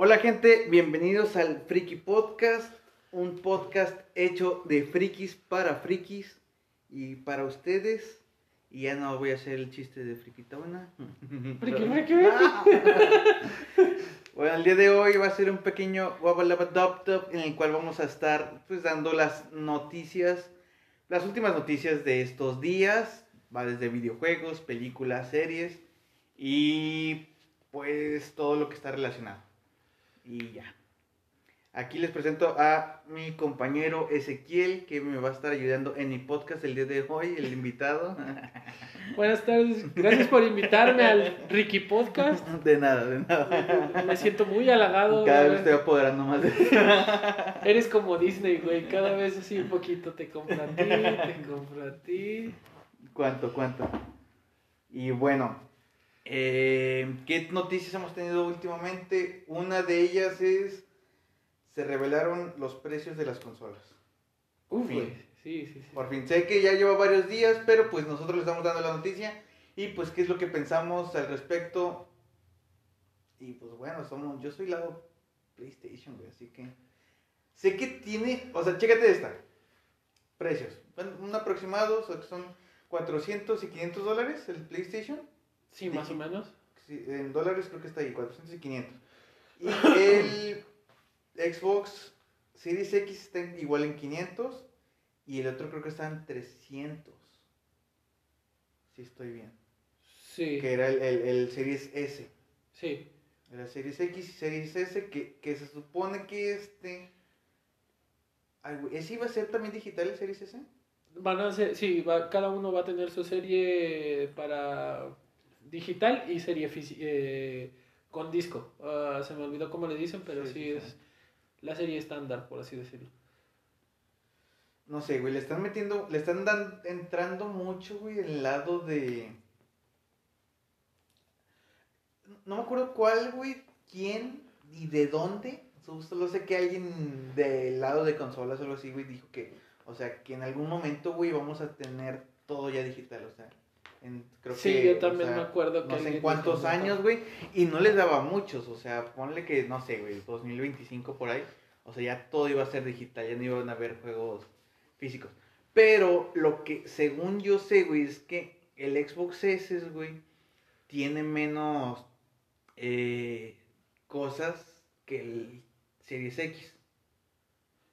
Hola gente, bienvenidos al Friki Podcast, un podcast hecho de frikis para frikis y para ustedes. Y ya no voy a hacer el chiste de frikitona. Friki, friki, Bueno, el día de hoy va a ser un pequeño Wabbalabadoptop en el cual vamos a estar pues dando las noticias, las últimas noticias de estos días, va desde videojuegos, películas, series y pues todo lo que está relacionado. Y ya. Aquí les presento a mi compañero Ezequiel, que me va a estar ayudando en mi podcast el día de hoy, el invitado. Buenas tardes, gracias por invitarme al Ricky Podcast. De nada, de nada. Me siento muy halagado. Cada vez estoy apoderando más de Eres como Disney, güey. Cada vez así un poquito te compro a ti, te compro a ti. ¿Cuánto, cuánto? Y bueno, eh, ¿qué noticias hemos tenido últimamente? Una de ellas es, se revelaron los precios de las consolas. Uf, Fin. Sí, sí, sí. Por fin, sé que ya lleva varios días, pero pues nosotros le estamos dando la noticia y pues qué es lo que pensamos al respecto. Y pues bueno, somos, yo soy lado PlayStation, güey, así que sé que tiene, o sea, chécate esta. Precios, Bueno, un aproximado, o sea, que son 400 y 500 dólares el PlayStation. Sí, más o menos. Sí, en dólares creo que está ahí, 400 y 500. Y el Xbox Series X está igual en 500 y el otro creo que está en 300. Si estoy bien. Sí, Que era el, el, el Series S. sí. Era Series X y Series S que, que se supone que este... Ay, ¿Ese iba a ser también digital el Series S? Van a ser, sí, va, cada uno va a tener su serie para digital y serie eh, con disco. Ah, se me olvidó cómo le dicen, pero Sí, es la serie estándar, por así decirlo. No sé, güey, le están metiendo, le están dan- entrando mucho, güey, el lado de... No me acuerdo cuál, güey, quién y de dónde. So- Solo sé que alguien del lado de consolas o algo así, güey, dijo que, o sea, que en algún momento, güey, vamos a tener todo ya digital, o sea, en- creo Sí, que... yo o también sea, me acuerdo que No sé en cuántos años, güey, y no les daba muchos, o sea, ponle que, no sé, güey, 2025 por ahí, o sea, ya todo iba a ser digital, ya no iban a haber juegos físicos. Pero lo que, según yo sé, güey, es que el Xbox S, güey, tiene menos eh, cosas que el Series X.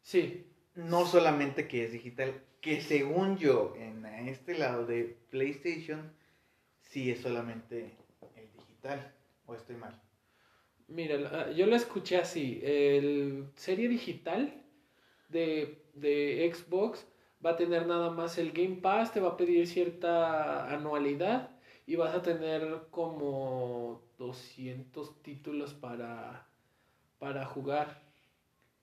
Sí, No solamente que es digital, que según yo, en este lado de PlayStation, sí es solamente el digital. ¿O estoy mal? Mira, yo lo escuché así. El serie digital de, de Xbox va a tener nada más el Game Pass, te va a pedir cierta anualidad y vas a tener como 200 títulos para, para jugar.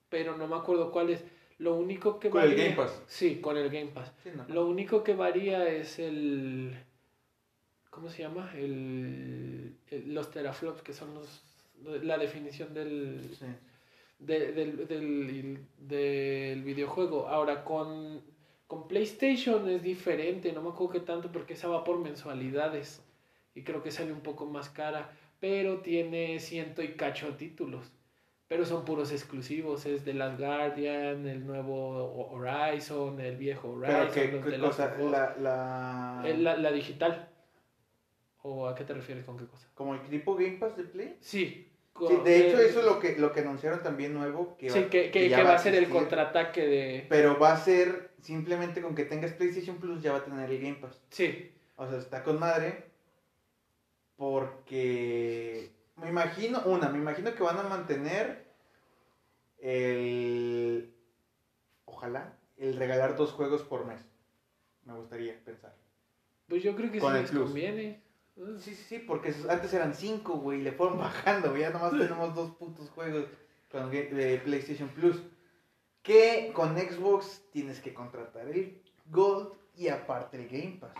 Pero no me acuerdo cuáles. Lo único que Con el Game Pass. Sí, con el Game Pass. Sí, ¿no? Lo único que varía es el. ¿Cómo se llama? El, el- los teraflops, que son los, la definición del, Sí. de- del, del, del videojuego. Ahora, con, con PlayStation es diferente, no me acuerdo qué tanto porque esa va por mensualidades y creo que sale un poco más cara, pero tiene ciento y cacho títulos. Pero son puros exclusivos, es The Last Guardian, el nuevo Horizon, el viejo Horizon, Pero qué, los qué de cosa, la, la... Eh, La, la digital. ¿O a qué te refieres con qué cosa? como el tipo Game Pass de Play. Sí. Sí, de hecho, eh, eso es lo que, lo que anunciaron también nuevo. Que sí, va- que, que- va a ser el contraataque de... Pero va a ser simplemente con que tengas PlayStation Plus ya va a tener el Game Pass. Sí, O sea, está con madre. Porque me imagino, una, me imagino que van a mantener el. Ojalá, el regalar dos juegos por mes. Me gustaría pensar. pues yo creo que Con sí el les plus. conviene. Sí, sí, sí, porque antes eran cinco, güey, y le fueron bajando, güey. Ya nomás tenemos dos putos juegos de PlayStation Plus. Que con Xbox tienes que contratar el Gold y aparte el Game Pass.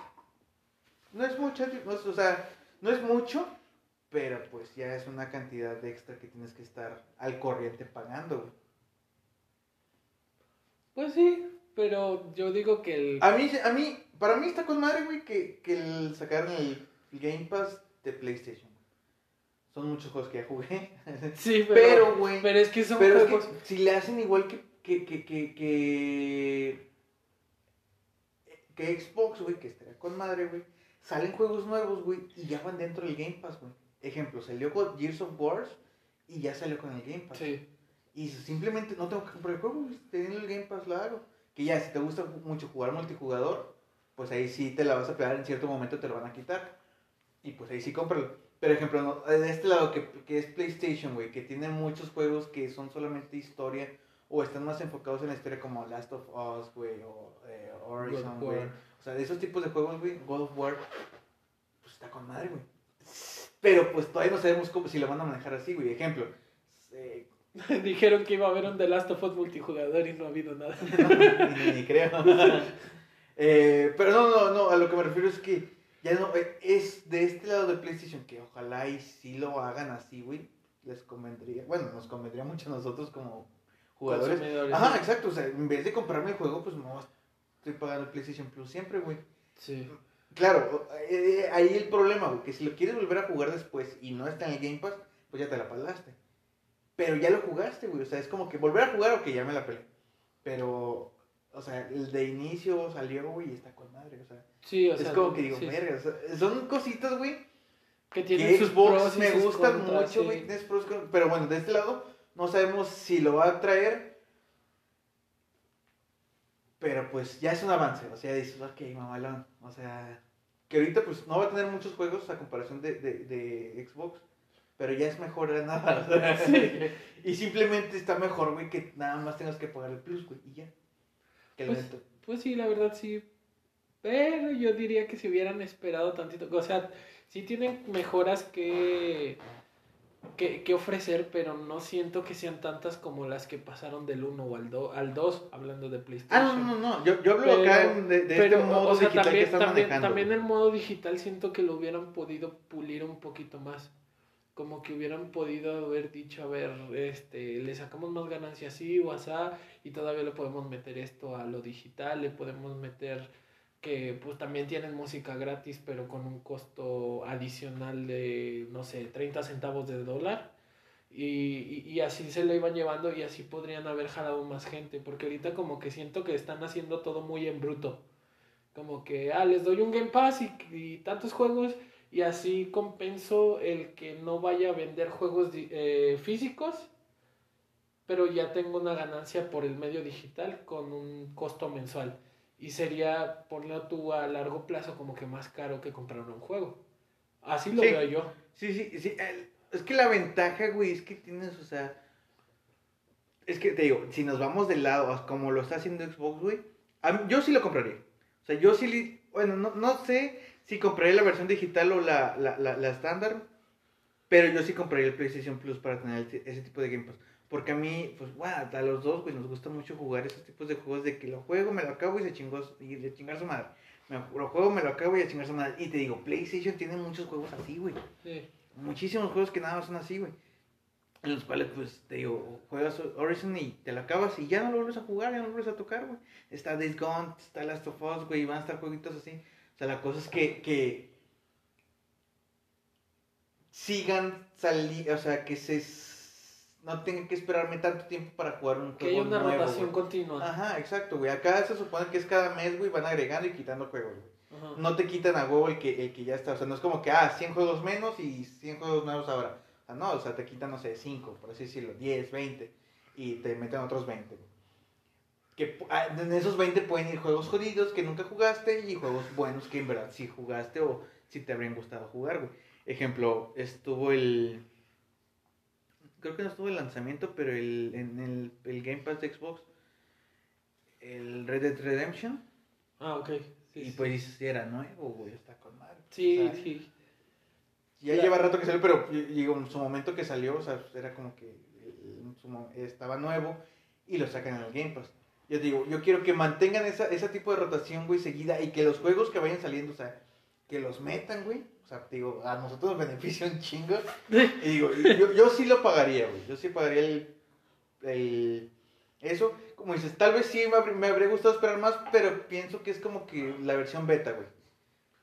No es mucho, no es- o sea, no es mucho, pero pues ya es una cantidad de extra que tienes que estar al corriente pagando, güey. Pues sí, pero yo digo que el... A mí, a mí, para mí está con madre, güey, que, que el, sacaron el, el Game Pass de PlayStation. Son muchos juegos que ya jugué. Sí, pero, Pero, güey. pero es que son Pero es juegos. que si le hacen igual que, que, que, que, que, que Xbox, güey, que estaría con madre, güey, salen juegos nuevos, güey, y ya van dentro del Game Pass, güey. Ejemplo, salió God Gears of Wars y ya salió con el Game Pass. Sí. Y simplemente no tengo que comprar el juego, güey, teniendo el Game Pass lo hago. Que ya, si te gusta mucho jugar multijugador, pues ahí sí te la vas a pegar, en cierto momento te lo van a quitar. Y pues ahí sí cómpralo. Pero ejemplo, no, de este lado que, que es PlayStation, güey, que tiene muchos juegos que son solamente historia o están más enfocados en la historia como Last of Us, güey, o eh, Horizon, güey. O sea, de esos tipos de juegos, güey, God of War, pues está con madre, güey. Pero pues todavía no sabemos cómo, si lo van a manejar así, güey. Ejemplo, eh, Dijeron que iba a haber un The Last of Us multijugador y no ha habido nada. ni, ni creo. Eh, pero no, no, no, a lo que me refiero es que ya no, eh, es de este lado de PlayStation que ojalá y sí lo hagan así, güey. Les convendría, bueno, nos convendría mucho a nosotros como jugadores. Ajá, exacto, o sea, en vez de comprarme el juego, pues no estoy pagando el PlayStation Plus siempre, güey. Sí. Claro, eh, ahí el problema, güey, que si lo quieres volver a jugar después y no está en el Game Pass, pues ya te la palaste. Pero ya lo jugaste, güey, o sea, es como que volver a jugar o que ya me la pelé. Pero, o sea, el de inicio salió, güey, y está con madre, o sea. Sí, o es sea, como que digo, sí, sí. verga, o sea, son cositas, güey, Que que tienen sus Xbox me gustan mucho, sí. güey, contras, pero bueno, de este lado no sabemos si lo va a traer, pero pues ya es un avance, o sea, dices, ok, mamalón, o sea, que ahorita pues no va a tener muchos juegos a comparación de, de, de Xbox, pero ya es mejor de nada, o sea, y simplemente está mejor, güey, que nada más tengas que pagar el plus, güey, y ya. Que Pues. Pues sí, la verdad sí. Pero yo diría que si hubieran esperado tantito. O sea, sí tienen mejoras que, que, que ofrecer, pero no siento que sean tantas como las que pasaron del 1 o al, do- al 2, hablando de Ah, PlayStation. no, no, no, yo, yo hablo Pero- acá en- de, de Pero, este modo o sea, digital también, que están también, manejando. también el modo digital siento que lo hubieran podido pulir un poquito más. Como que hubieran podido haber dicho, a ver, este, le sacamos más ganancias así o asá, y todavía le podemos meter esto a lo digital, le podemos meter que pues también tienen música gratis, pero con un costo adicional de, no sé, 30 centavos de dólar. Y, y, y así se lo iban llevando y así podrían haber jalado más gente, porque ahorita como que siento que están haciendo todo muy en bruto. Como que, ah, les doy un Game Pass y, y tantos juegos y así compenso el que no vaya a vender juegos eh, físicos, pero ya tengo una ganancia por el medio digital con un costo mensual. Y sería, ponlo tú a largo plazo, como que más caro que comprar un juego. Así lo Sí. veo yo. Sí, sí, sí. es que la ventaja, güey, es que tienes, o sea. Es que te digo, si nos vamos del lado, como lo está haciendo Xbox, güey, yo sí lo compraría. O sea, yo sí, bueno, no, no sé si compraría la versión digital o la la, la, la estándar, pero yo sí compraría el PlayStation Plus para tener ese, ese tipo de Game Pass. Porque a mí, pues, bueno, a los dos, güey, nos gusta mucho jugar esos tipos de juegos de que lo juego, me lo acabo y se chingó, y de chingar su madre. Me lo juego, me lo acabo y a chingar su madre. Y te digo, PlayStation tiene muchos juegos así, güey Sí. muchísimos juegos que nada más son así, güey. En los cuales, pues, te digo, juegas Horizon y te lo acabas y ya no lo vuelves a jugar, ya no lo vuelves a tocar, güey. Está Days Gone, está Last of Us, güey, y van a estar jueguitos así. O sea, la cosa es que, que sigan saliendo, o sea, que se no tengan que esperarme tanto tiempo para jugar un Que juego haya una nuevo, rotación continua. Ajá, exacto, güey. Acá se supone que es cada mes, güey, van agregando y quitando juegos, güey no te quitan a huevo el que, el que ya está. O sea, no es como que, ah, 100 juegos menos y 100 juegos nuevos ahora. O sea, no, o sea, te quitan, no sé, 5, por así decirlo, 10, 20. Y te meten otros 20. güey. Que ah, en esos 20 pueden ir juegos jodidos que nunca jugaste y juegos buenos que en verdad sí jugaste o sí te habrían gustado jugar, güey. Ejemplo, estuvo el... Creo que no estuvo el lanzamiento, pero el, en el, el Game Pass de Xbox, el Red Dead Redemption. Ah, ok. Sí, y sí. pues era nuevo, güey, está con madre. Sí, sí. Ya lleva rato que salió, pero digo, en su momento que salió, o sea, era como que estaba nuevo y lo sacan en el Game Pass. Yo digo, yo quiero que mantengan esa, ese tipo de rotación, güey, seguida y que los juegos que vayan saliendo, o sea, que los metan, güey. O sea, digo, a nosotros nos beneficia un chingo. Y digo, yo, yo sí lo pagaría, güey. Yo sí pagaría el, el- Eso, como dices, tal vez sí me, habr- me habría gustado esperar más, pero pienso que es como que la versión beta, güey.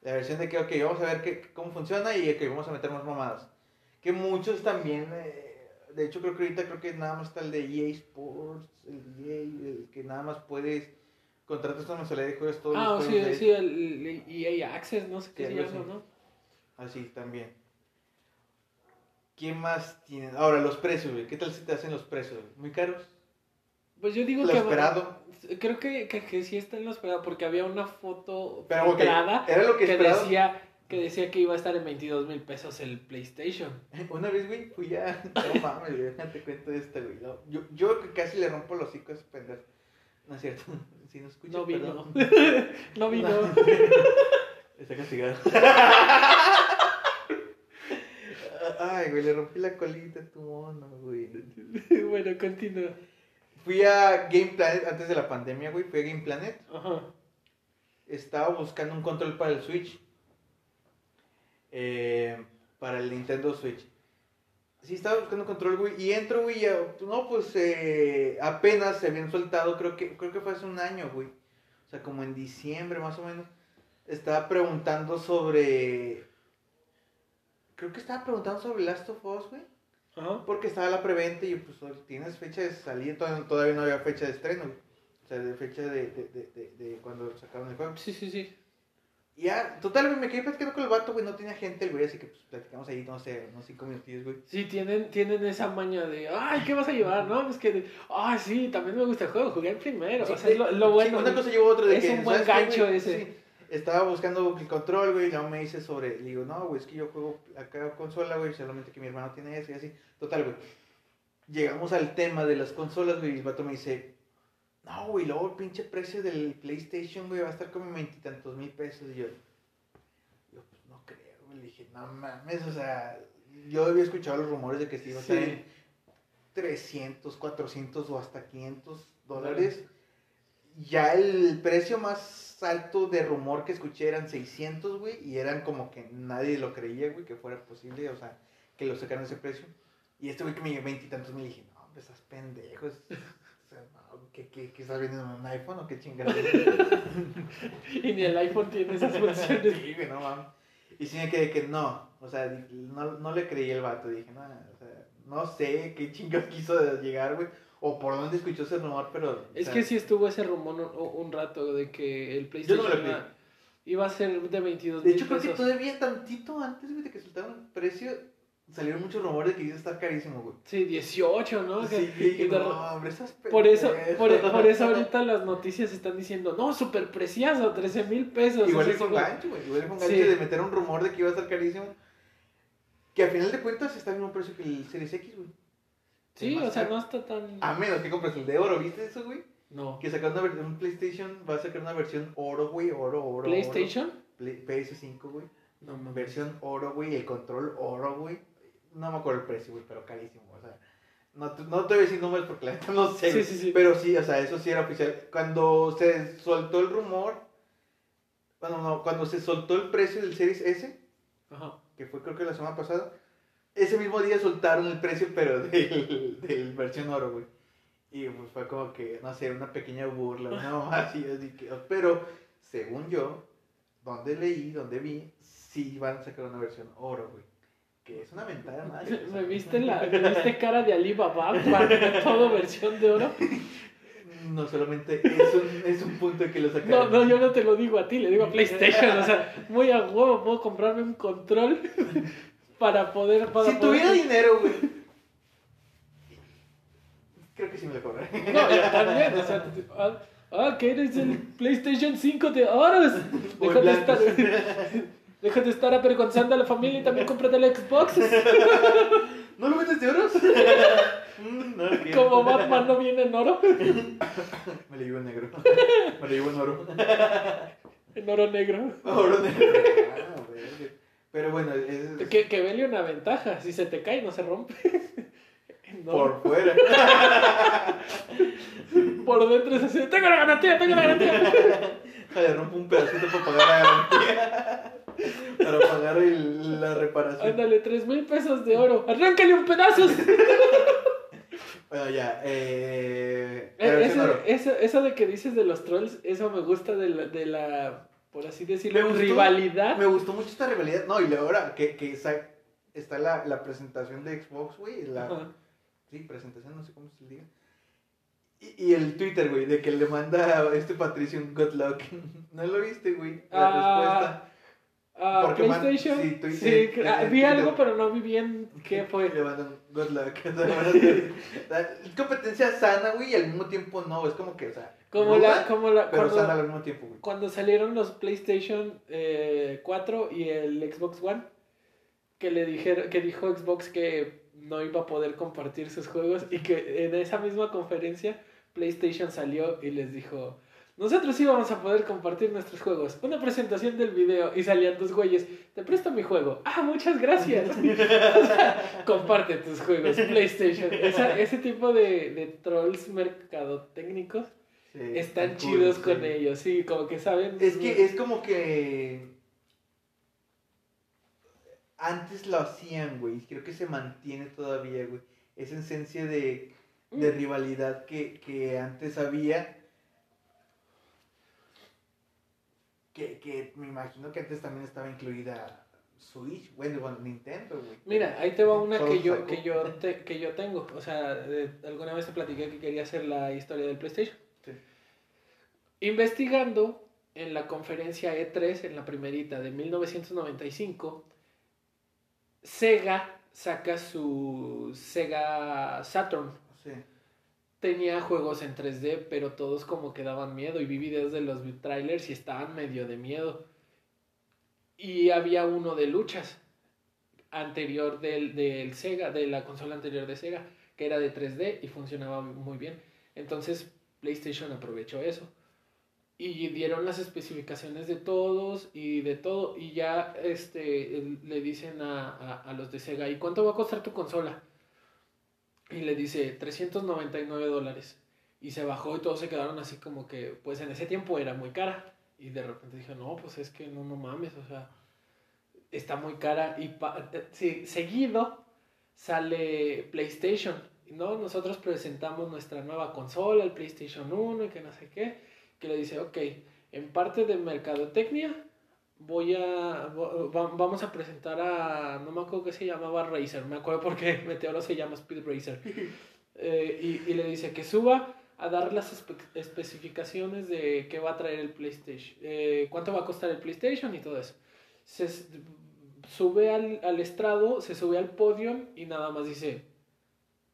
La versión de que, ok, vamos a ver qué, cómo funciona y que vamos a meter más mamadas. Que muchos también, eh, de hecho creo que ahorita creo que nada más está el de EA Sports, el de EA, el que nada más puedes contratas mensualidad de juegos todos Ah, los sí, juegos de- sí, el, el EA Access, no sé qué Sí, se llama. ¿no? Así también. ¿Quién más tiene? Ahora, los precios, güey. ¿Qué tal si te hacen los precios? güey? ¿Muy caros? Pues yo digo Lo que... esperado. Creo que, que, que sí está en lo esperado, porque había una foto Pero, ok, filtrada era lo que que decía, que decía que iba a estar en 22 mil pesos el PlayStation. Una vez, güey, fui a. No mames, güey, déjate cuento esta, güey. No, yo, yo casi le rompo los hocico a ese pendejo. No es cierto. Si no escuchas, No vino. perdón. no vino. Está castigado. Ay, güey, le rompí la colita a tu mono, güey. bueno, continúa. Fui a Game Planet antes de la pandemia, güey. Fui a Game Planet. Ajá. Estaba buscando un control para el Switch. Eh, para el Nintendo Switch. Sí, estaba buscando control, güey. Y entro, güey. y, ah, No, pues eh, apenas se habían soltado. Creo que, creo que fue hace un año, güey. O sea, como en diciembre, más o menos. Estaba preguntando sobre. Creo que estaba preguntando sobre Last of Us, güey. Ajá. Porque estaba la preventa y pues tienes fecha de salida. Todavía, todavía no había fecha de estreno, güey. O sea, de fecha de, de, de, de- de cuando sacaron el juego. Sí, sí, sí. Ya, total, güey, me quedé platicando con el vato, güey, no tenía gente güey, así que pues platicamos ahí, no sé, unos cinco minutillos, güey. Sí, tienen, tienen esa maña de, ay, ¿qué vas a llevar? No, pues que, ay, sí, también me gusta el juego, jugué el primero. o sea, es lo, lo Sí, bueno. una cosa llevó otra de es que, un buen ¿sabes qué, gancho ese. Sí, estaba buscando el control, güey, y luego me dice sobre, le digo, no, güey, es que yo juego acá consola, güey, solamente que mi hermano tiene eso y así. Total, güey. Llegamos al tema de las consolas, güey, y el vato me dice, no, güey, luego el pinche precio del PlayStation, güey, va a estar como veintitantos mil pesos. Y yo, yo, pues no creo, güey, le dije, no mames, o sea, yo había escuchado los rumores de que sí iba a estar Sí. en 300, 400 o hasta 500 dólares. Ya el precio más alto de rumor que escuché eran 600, güey, y eran como que nadie lo creía, güey, que fuera posible, o sea, que lo sacaran ese precio. Y este güey que me dio veintitantos me dije, no, pues estás pendejos. ¿Qué, qué, qué estás vendiendo un iPhone o qué chingados? Y ni el iPhone tiene esas funciones. sí, güey, no mames. Y sí me quedé que no, o sea, no, no le creí el vato, dije, no, o sea, no sé qué chingados quiso llegar, güey, o por dónde escuchó ese rumor, pero... o Es sea, que sí estuvo ese rumor un, un rato de que el PlayStation no iba, a ser de 22 De hecho, creo que todavía tantito antes, güey, de que soltaron el precio, salieron muchos rumores de que iba a estar carísimo, güey. Sí, 18, ¿no? Sí, Que- no, hombre, esas por eso, por, eso ahorita las noticias están diciendo, no, súper preciazo, 13 mil pesos. Igual fue un gancho, güey. Igual fue un gancho Sí. de meter un rumor de que iba a estar carísimo. Que a final de cuentas está al mismo precio que el Series X, güey. Sí, o sea, caro. no está tan... A menos que compres el de oro, ¿viste eso, güey? No. Que sacaron una versión, un PlayStation, va a sacar una versión oro, güey, oro, oro. ¿PlayStation? Oro. Play- PS5, güey. No, mames. Versión oro, güey, el control oro, güey. No me acuerdo el precio, güey, pero carísimo, o sea. No, te- no te voy a decir números porque la neta no sé. Sí, güey. sí, sí. Pero sí, o sea, eso sí era oficial. Cuando se soltó el rumor, bueno, no, cuando se soltó el precio del Series S, Ajá. que fue creo que la semana pasada, ese mismo día soltaron el precio, pero del, del versión oro, güey. Y pues fue como que, no sé, una pequeña burla, mamá así, así que, pero según yo, donde leí, donde vi, sí van a sacar una versión oro, güey. Que es una ventaja más. ¿Me viste, la, ¿Me viste cara de Alibaba cuando todo versión de oro? No solamente es un, es un punto que lo No, sacaron. no, yo no te lo digo a ti, le digo a PlayStation. O sea, muy a huevo puedo comprarme un control para poder... Para Si poder- tuviera dinero, güey. Creo que sí me lo cobraré. No, también, o sea, ah, ah, que eres el PlayStation 5 de oros. O Deja en de estar. deja de estar avergonzando a la familia y también cómprate el Xbox. ¿No lo vendes de oros? Mm, no, Como Batman no viene en oro, Me lo llevo en negro. Me lo llevo en oro. en oro negro. Oro negro. Ah. Pero bueno, es, Que, que vele una ventaja, si se te cae no se rompe. No, por fuera. por dentro es así, tengo la garantía, tengo la garantía. Le rompo un pedacito para pagar la garantía. Para pagar el- la reparación. Ándale, tres mil pesos de oro, arráncale un pedazo. Bueno, ya. Eh, Eh, Eso, eso, eso de que dices de los trolls, eso me gusta de la, de la por así decirlo, Me gustó- rivalidad. Me gustó mucho esta rivalidad. No, y ahora que, que sa- está la, la presentación de Xbox, güey. La, sí, presentación, no sé cómo se diga. Y, y el Twitter, güey, de que le manda a este Patricio un good luck. ¿No lo viste, güey? La Ah, respuesta. Ah, Porque man- PlayStation. sí, Sí, que- ah, en vi algo, pero no vi bien qué fue. Le good luck. O sea, es competencia sana, güey, y al mismo tiempo no. Es como que, o sea, Como ruda, la, como la, pero sana cuando, al mismo tiempo, güey. cuando salieron los PlayStation eh, 4 y el Xbox One, que le dijeron, que dijo Xbox que no iba a poder compartir sus juegos y que en esa misma conferencia PlayStation salió y les dijo, nosotros sí vamos a poder compartir nuestros juegos. Una presentación del video y salían dos güeyes, te presto mi juego. Ah, muchas gracias. O sea, comparte tus juegos, PlayStation. Esa- ese tipo de, de trolls mercadotécnicos Sí, están cool, chidos sí. con ellos, sí, como que saben. Es que es como que antes lo hacían, güey. Creo que se mantiene todavía, güey. Esa esencia de, de Mm. rivalidad que, que antes había. Que, que me imagino que antes también estaba incluida Switch, bueno, bueno, Nintendo, güey. Mira, ahí te va una que yo, que yo, te- que yo tengo. O sea, alguna vez te platiqué que quería hacer la historia del PlayStation. Sí. Investigando en la conferencia E3, en la primerita de 1995, Sega saca su Sega Saturn. Sí. Tenía juegos en 3D, pero todos como que daban miedo. Y vi videos de los trailers y estaban medio de miedo. Y había uno de luchas anterior del, Sega, de la consola anterior de Sega, que era de 3D y funcionaba muy bien. Entonces PlayStation aprovechó eso. Y dieron las especificaciones de todos y de todo. Y ya este, le dicen a, a, a los de Sega, ¿y cuánto va a costar tu consola? Y le dice 399 dólares. Y se bajó y todos se quedaron así como que, pues en ese tiempo era muy cara. Y de repente dije, no, pues es que no, no mames, o sea, está muy cara. Y eh, sí, seguido sale PlayStation. ¿no? Nosotros presentamos nuestra nueva consola, el PlayStation 1 y que no sé qué. Que le dice, ok, en parte de mercadotecnia voy a va- vamos a presentar a no me acuerdo qué se llamaba Racer me acuerdo porque Meteoro se llama Speed Racer. Eh, y, y le dice que suba a dar las espe- especificaciones de qué va a traer el PlayStation eh, cuánto va a costar el PlayStation y todo eso. Se sube al, al estrado se sube al podio y nada más dice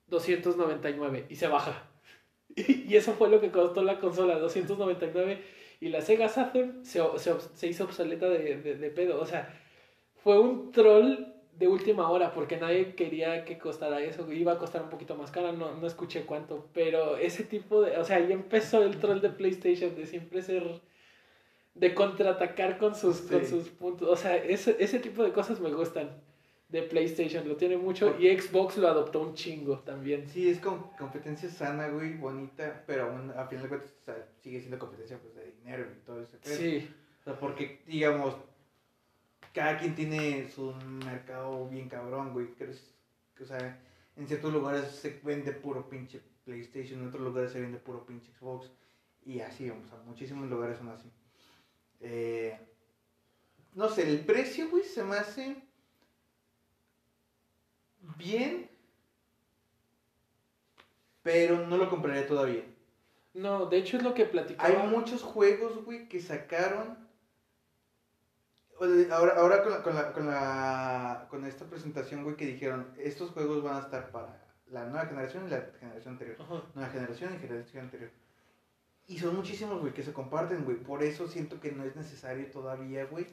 299 y se baja. Y eso fue lo que costó la consola 299 y la Sega Saturn se, se, se hizo obsoleta de, de, de pedo. O sea, fue un troll de última hora porque nadie quería que costara eso. Iba a costar un poquito más cara, no, no escuché cuánto. Pero ese tipo de. O sea, ahí empezó el troll de PlayStation de siempre ser. de contraatacar con sus, con sus puntos. O sea, ese, ese tipo de cosas me gustan de PlayStation. Lo tiene mucho y Xbox lo adoptó un chingo también. Sí, es con competencia sana, güey, bonita, pero aún a final de cuentas o sea, sigue siendo competencia pues, de dinero y todo ese pedo. Sí. O sea, porque, digamos, cada quien tiene su mercado bien cabrón, güey. O sea, en ciertos lugares se vende puro pinche PlayStation, en otros lugares se vende puro pinche Xbox. Y así, vamos, a muchísimos lugares son así. Eh, no sé, el precio, güey, se me hace bien, pero no lo compraría todavía. No, de hecho es lo que platicaba. Hay muchos juegos, güey, que sacaron. de- Ahora, ahora con, la, con, la, con, la- con esta presentación, güey, que dijeron, estos juegos van a estar para la nueva generación y la generación anterior. Ajá. Nueva generación y generación anterior. Y son muchísimos, güey, que se comparten, güey. Por eso siento que no es necesario todavía, güey,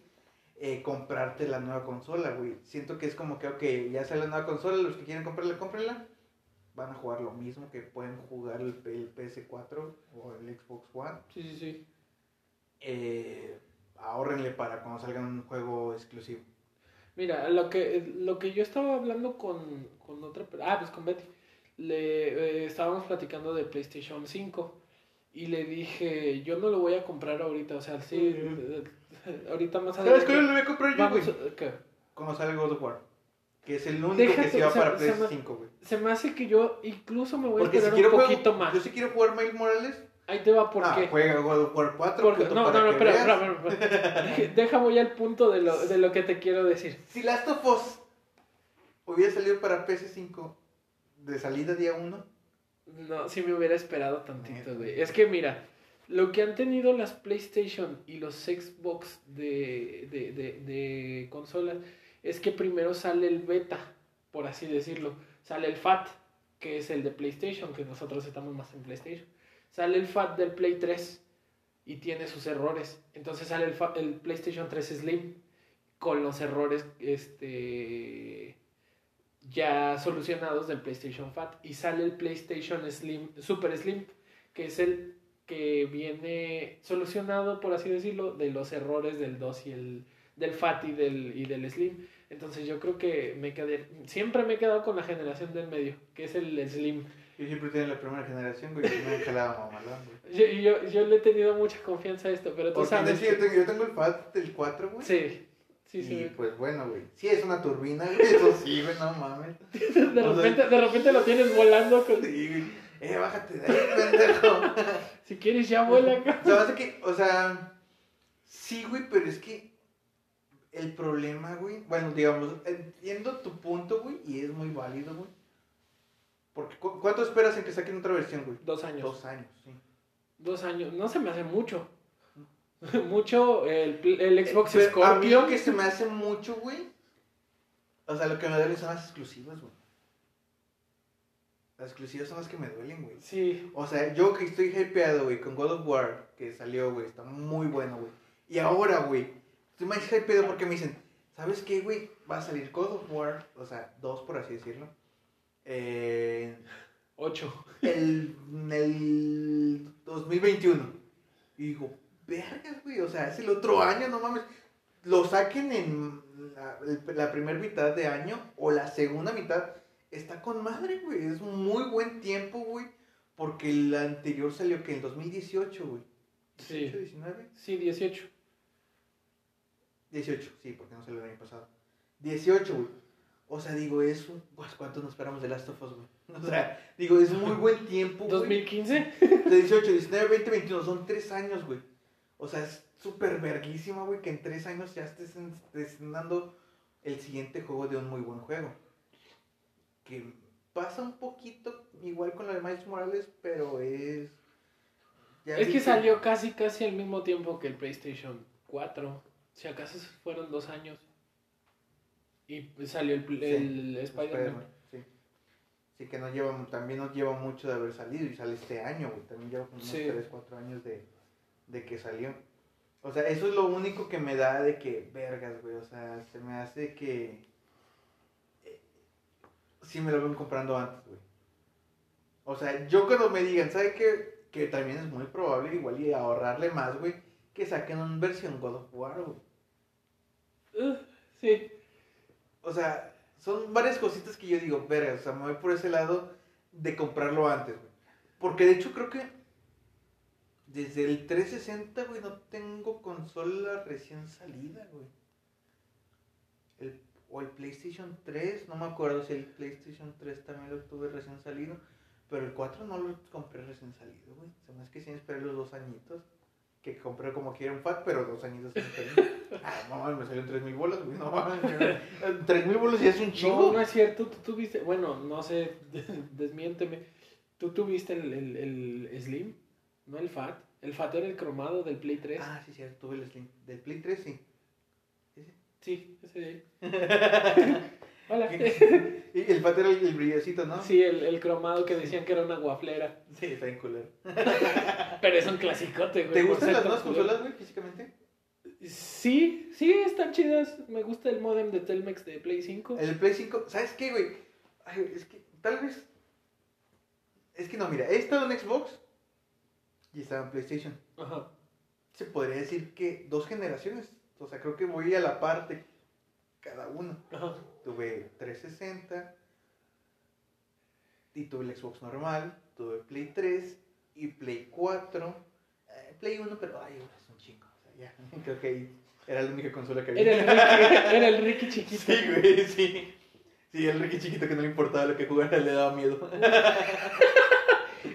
eh, comprarte la nueva consola, güey. Siento que es como que, ok, ya sale la nueva consola, los que quieren comprarla, cómprenla. Van a jugar lo mismo que pueden jugar el, el PS4 o el Xbox One. Sí, sí, sí. Eh, ahórrenle para cuando salga un juego exclusivo. Mira, lo que, lo que yo estaba hablando con, con otra... Ah, pues con Betty. Le, eh, estábamos platicando de PlayStation 5 y le dije, yo no lo voy a comprar ahorita, o sea, sí, eh, ahorita más ¿Sabes cuál lo voy a comprar yo, güey? Vamos, ¿qué? Cuando God of War. Que es el único Déjate, que se va para se me- PS5, güey. Se me hace que yo incluso me voy Porque a si esperar quiero un juego- poquito más. Yo sí quiero jugar Miles Morales. Ahí te va, ¿por ah, qué? juega God of War 4. Porque- puto, no, no, no, espera, espera, espera. Deja voy al punto de lo, de lo que te quiero decir. Si Last of Us hubiera salido para PS5 de salida día 1. No, si me hubiera esperado tantito, güey. Es que mira, lo que han tenido las PlayStation y los Xbox de, de, de, de consolas es que primero sale el beta, por así decirlo. Sale el FAT, que es el de PlayStation, que nosotros estamos más en PlayStation. Sale el FAT del Play 3 y tiene sus errores. Entonces sale el, PlayStation 3 Slim con los errores este ya solucionados del PlayStation Fat y sale el PlayStation Slim Super Slim que es el que viene solucionado por así decirlo de los errores del 2 y el del Fat y del y del Slim entonces yo creo que me quedé siempre me he quedado con la generación del medio que es el Slim Yo siempre tengo la primera generación, güey, y me han mamalón, güey. yo, yo, yo le he tenido mucha confianza a esto pero tú Porque sabes sí, yo, tengo, yo tengo el FAT del 4, güey. sí sí y sí pues bueno, güey. Sí, es una turbina, güey. Eso sí, güey, no mames. de o sea- repente de repente lo tienes volando con- Sí, güey. Eh, bájate de ahí, pendejo. si quieres ya vuela acá O sea, que, o sea, sí, güey, pero es que el problema, güey, bueno, digamos, entiendo tu punto, güey, y es muy válido, güey. Porque, ¿cu- ¿cuánto esperas en que saquen otra versión, güey? dos años Dos años, sí. Dos años, no se me hace mucho. mucho el, el Xbox Eh, Pero a mí Scorpio. lo que se me hace mucho, güey, o sea, lo que me duele son las exclusivas, güey. Las exclusivas son las que me duelen, güey. Sí, O sea, yo que estoy hypeado, güey, con God of War, que salió, güey, está muy bueno, güey. Y ahora, güey, estoy más hypeado porque me dicen, ¿sabes qué, güey? Va a salir God of War, o sea, dos por así decirlo. Eh, ocho. el, en el 2021. Y digo, vergas, güey, o sea, es el otro año, no mames. Lo saquen en la, la primera mitad de año o la segunda mitad. Está con madre, güey. Es un muy buen tiempo, güey. Porque el anterior salió que en 2018, güey. Sí. 18, 19. Sí, 18. 18, sí, porque no salió el año pasado. 18, güey. O sea, digo, es un... Pues, ¿cuánto nos esperamos de Last of Us, güey? O sea, digo, es muy buen tiempo, güey. 2015. De 18, 19, 20, 21, son tres años, güey. O sea, es súper verguísima, güey, que en tres años ya estés en- estés dando el siguiente juego de un muy buen juego. Que pasa un poquito igual con lo de Miles Morales, pero es... ya Es que salió casi, casi al mismo tiempo que el PlayStation 4. Si acaso fueron dos años. Y salió el, pl- Sí, el Spider-Man. Spider-Man, sí. Sí, que no lleva, también no lleva mucho de haber salido y sale este año, güey. También lleva como unos Sí. 3, 4 años de, de que salió. O sea, eso es lo único que me da de que, vergas, güey. O sea, se me hace que. eh, sí me lo ven comprando antes, güey. O sea, yo cuando me digan, ¿sabe qué? Que también es muy probable, igual y ahorrarle más, güey, que saquen una versión God of War, güey. Uh, sí. O sea, son varias cositas que yo digo, verga, o sea, me voy por ese lado de comprarlo antes, güey. Porque de hecho creo que desde el 360, güey, no tengo consola recién salida, güey. El, o el PlayStation 3, no me acuerdo si el PlayStation 3 también lo tuve recién salido. Pero el 4 no lo compré recién salido, güey. Se me hace que sí esperé los dos añitos. Que compré como quiera un fat, pero dos añitos esperé. Ah, no mames, me salieron 3 mil bolas, güey. No mames. 3 mil bolas ya es un No, chingo. no es cierto. Tú tuviste. Bueno, no sé. desmiénteme. Tú tuviste el, el, el Slim, no el Fat. El Fat era el cromado del Play 3. Ah, sí, cierto, tuve el Slim. Del Play 3, sí. Sí, sí. Sí, ese de ahí. Hola. Y el fat era el, el brillecito, ¿no? Sí, el, el cromado que decían que era una guaflera. Sí, está bien culero. Pero es un clasicote, güey. ¿Te gustan las nuevas consolas, güey, físicamente? Sí, sí, están chidas. Me gusta el modem de Telmex de Play 5. El Play 5, ¿sabes qué, güey? Ay, es que tal vez. Es que no, mira, he estado en Xbox y estaba en PlayStation. Ajá. Se podría decir que dos generaciones. O sea, creo que voy a la parte cada uno. Ajá. Tuve 360 y tuve el Xbox normal, tuve Play 3 y Play 4. eh, Play 1, pero ay, es un chingo. O sea, ya, creo que ahí era la única consola que había. Era el Ricky, era el Ricky chiquito. Sí, güey, sí. Sí, el Ricky chiquito que no le importaba lo que jugara, le daba miedo.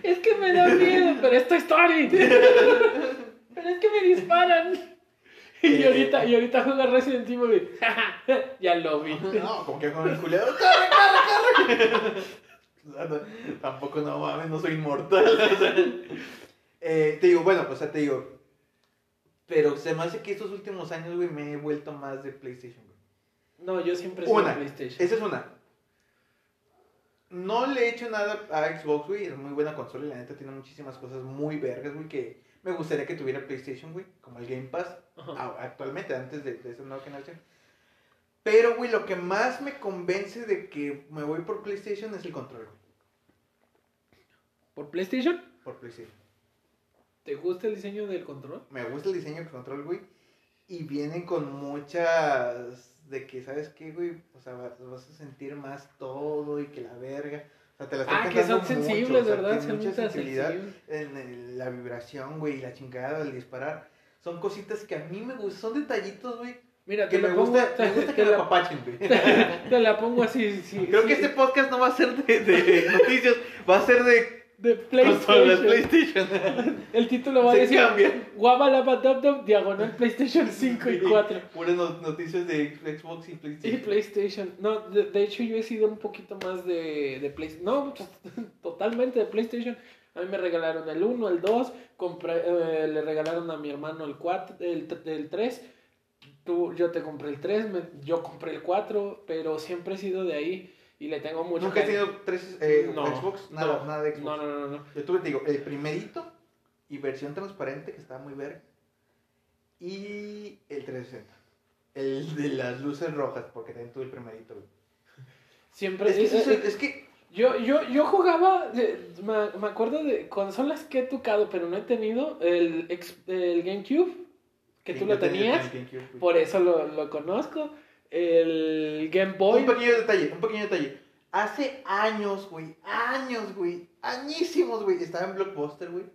Es que me da miedo, pero es Toy Story. Pero es que me disparan. Y ahorita, y ahorita juega Resident Evil. ya lo vi. No, como que con el culero. ¡Corre, corre, corre! O sea, tampoco no mames, no soy inmortal. o sea. Eh, te digo, bueno, pues ya te digo. Pero se me hace que estos últimos años, güey, me he vuelto más de PlayStation, güey. No, yo siempre sido Una, PlayStation. esa es una. No le he hecho nada a Xbox, güey. Es muy buena consola y la neta tiene muchísimas cosas muy vergas, güey, que me gustaría que tuviera PlayStation, güey. Como el Game Pass. Ajá. actualmente, antes de, de esa nueva generación. Pero, güey, lo que más me convence de que me voy por PlayStation es el control, güey. ¿Por PlayStation? Por PlayStation. ¿Te gusta el diseño del control? Me gusta el diseño del control, güey. Y vienen con muchas de que, ¿sabes qué, güey? O sea, va- vas a sentir más todo y que la verga. O sea, te la están Ah, que son mucho, sensibles, o sea, ¿verdad? Son mucha sensibilidad en el- la vibración, güey, la chingada del disparar. Son cositas que a mí me gustan, son detallitos, güey, Mira, que te me la pongo, gusta, te, me gusta te que la, apapachen, güey. te la pongo así, sí. Creo sí, que este podcast no va a ser de, de noticias, va a ser de de PlayStation. PlayStation. El título va a decir cambia. Guabalabadabdab, diagonal PlayStation 5 y 4. Puras no- noticias de Xbox y Y PlayStation. PlayStation. No, de, de hecho yo he sido un poquito más de, de PlayStation. No, pues, totalmente de PlayStation. A mí me regalaron el 1, el 2. Compré, eh, le regalaron a mi hermano el 4, el, el 3. Tú, yo te compré el 3, me- yo compré el 4, pero siempre he sido de ahí y le tengo mucho ¿Nunca has tenido tres eh, No, Xbox? Nada, no, nada de Xbox. No, no, no, no. Yo tuve, te digo, el primerito y versión transparente, que estaba muy verga. Y el 360. El de las luces rojas, porque también tuve el primerito, güey. Siempre Es que, eh, eh, es que Yo, yo, yo jugaba, de- me, me acuerdo de consolas que he tocado, pero no he tenido, el, el GameCube, que Sí, tú lo tenía tenías, por eso lo, lo conozco, el Game Boy, Un pequeño detalle, un pequeño detalle. Hace años, güey, años, güey, añísimos, güey. Estaba en Blockbuster, güey.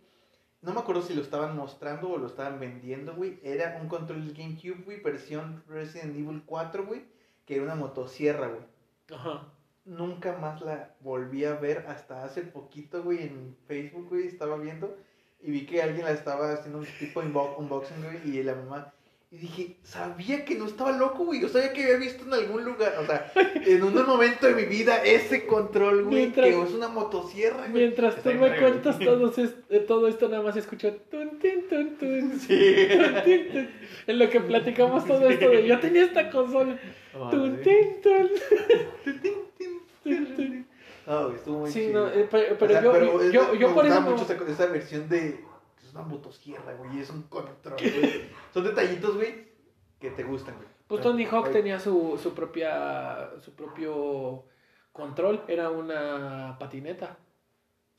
No me acuerdo si lo estaban mostrando o lo estaban vendiendo, güey. Era un control del GameCube, güey, versión Resident Evil 4, güey. Que era una motosierra, güey. Ajá. Nunca más la volví a ver hasta hace poquito, güey, en Facebook, güey, estaba viendo y vi que alguien la estaba haciendo un tipo de unboxing, güey, y la mamá, y dije, sabía que no estaba loco, güey, yo sabía que había visto en algún lugar, o sea, en un momento de mi vida, ese control, güey, Mientras- que es una motosierra, güey. Mientras tú me cuentas todo, eh, todo esto, nada más escucho tun, tin, tun, tun, Sí. tun, tin, tun. en lo que platicamos todo esto de yo tenía esta consola, tun, tin. Ah, estuvo muy Sí, chido. no, eh, pero, O pero sea, yo, pero es- yo, yo me por eso mucho esa versión de. Es una motosierra, güey. Es un control, güey. Son detallitos, güey, que te gustan, güey. Pues Tony Hawk tenía su, su propia su propio control, era una patineta.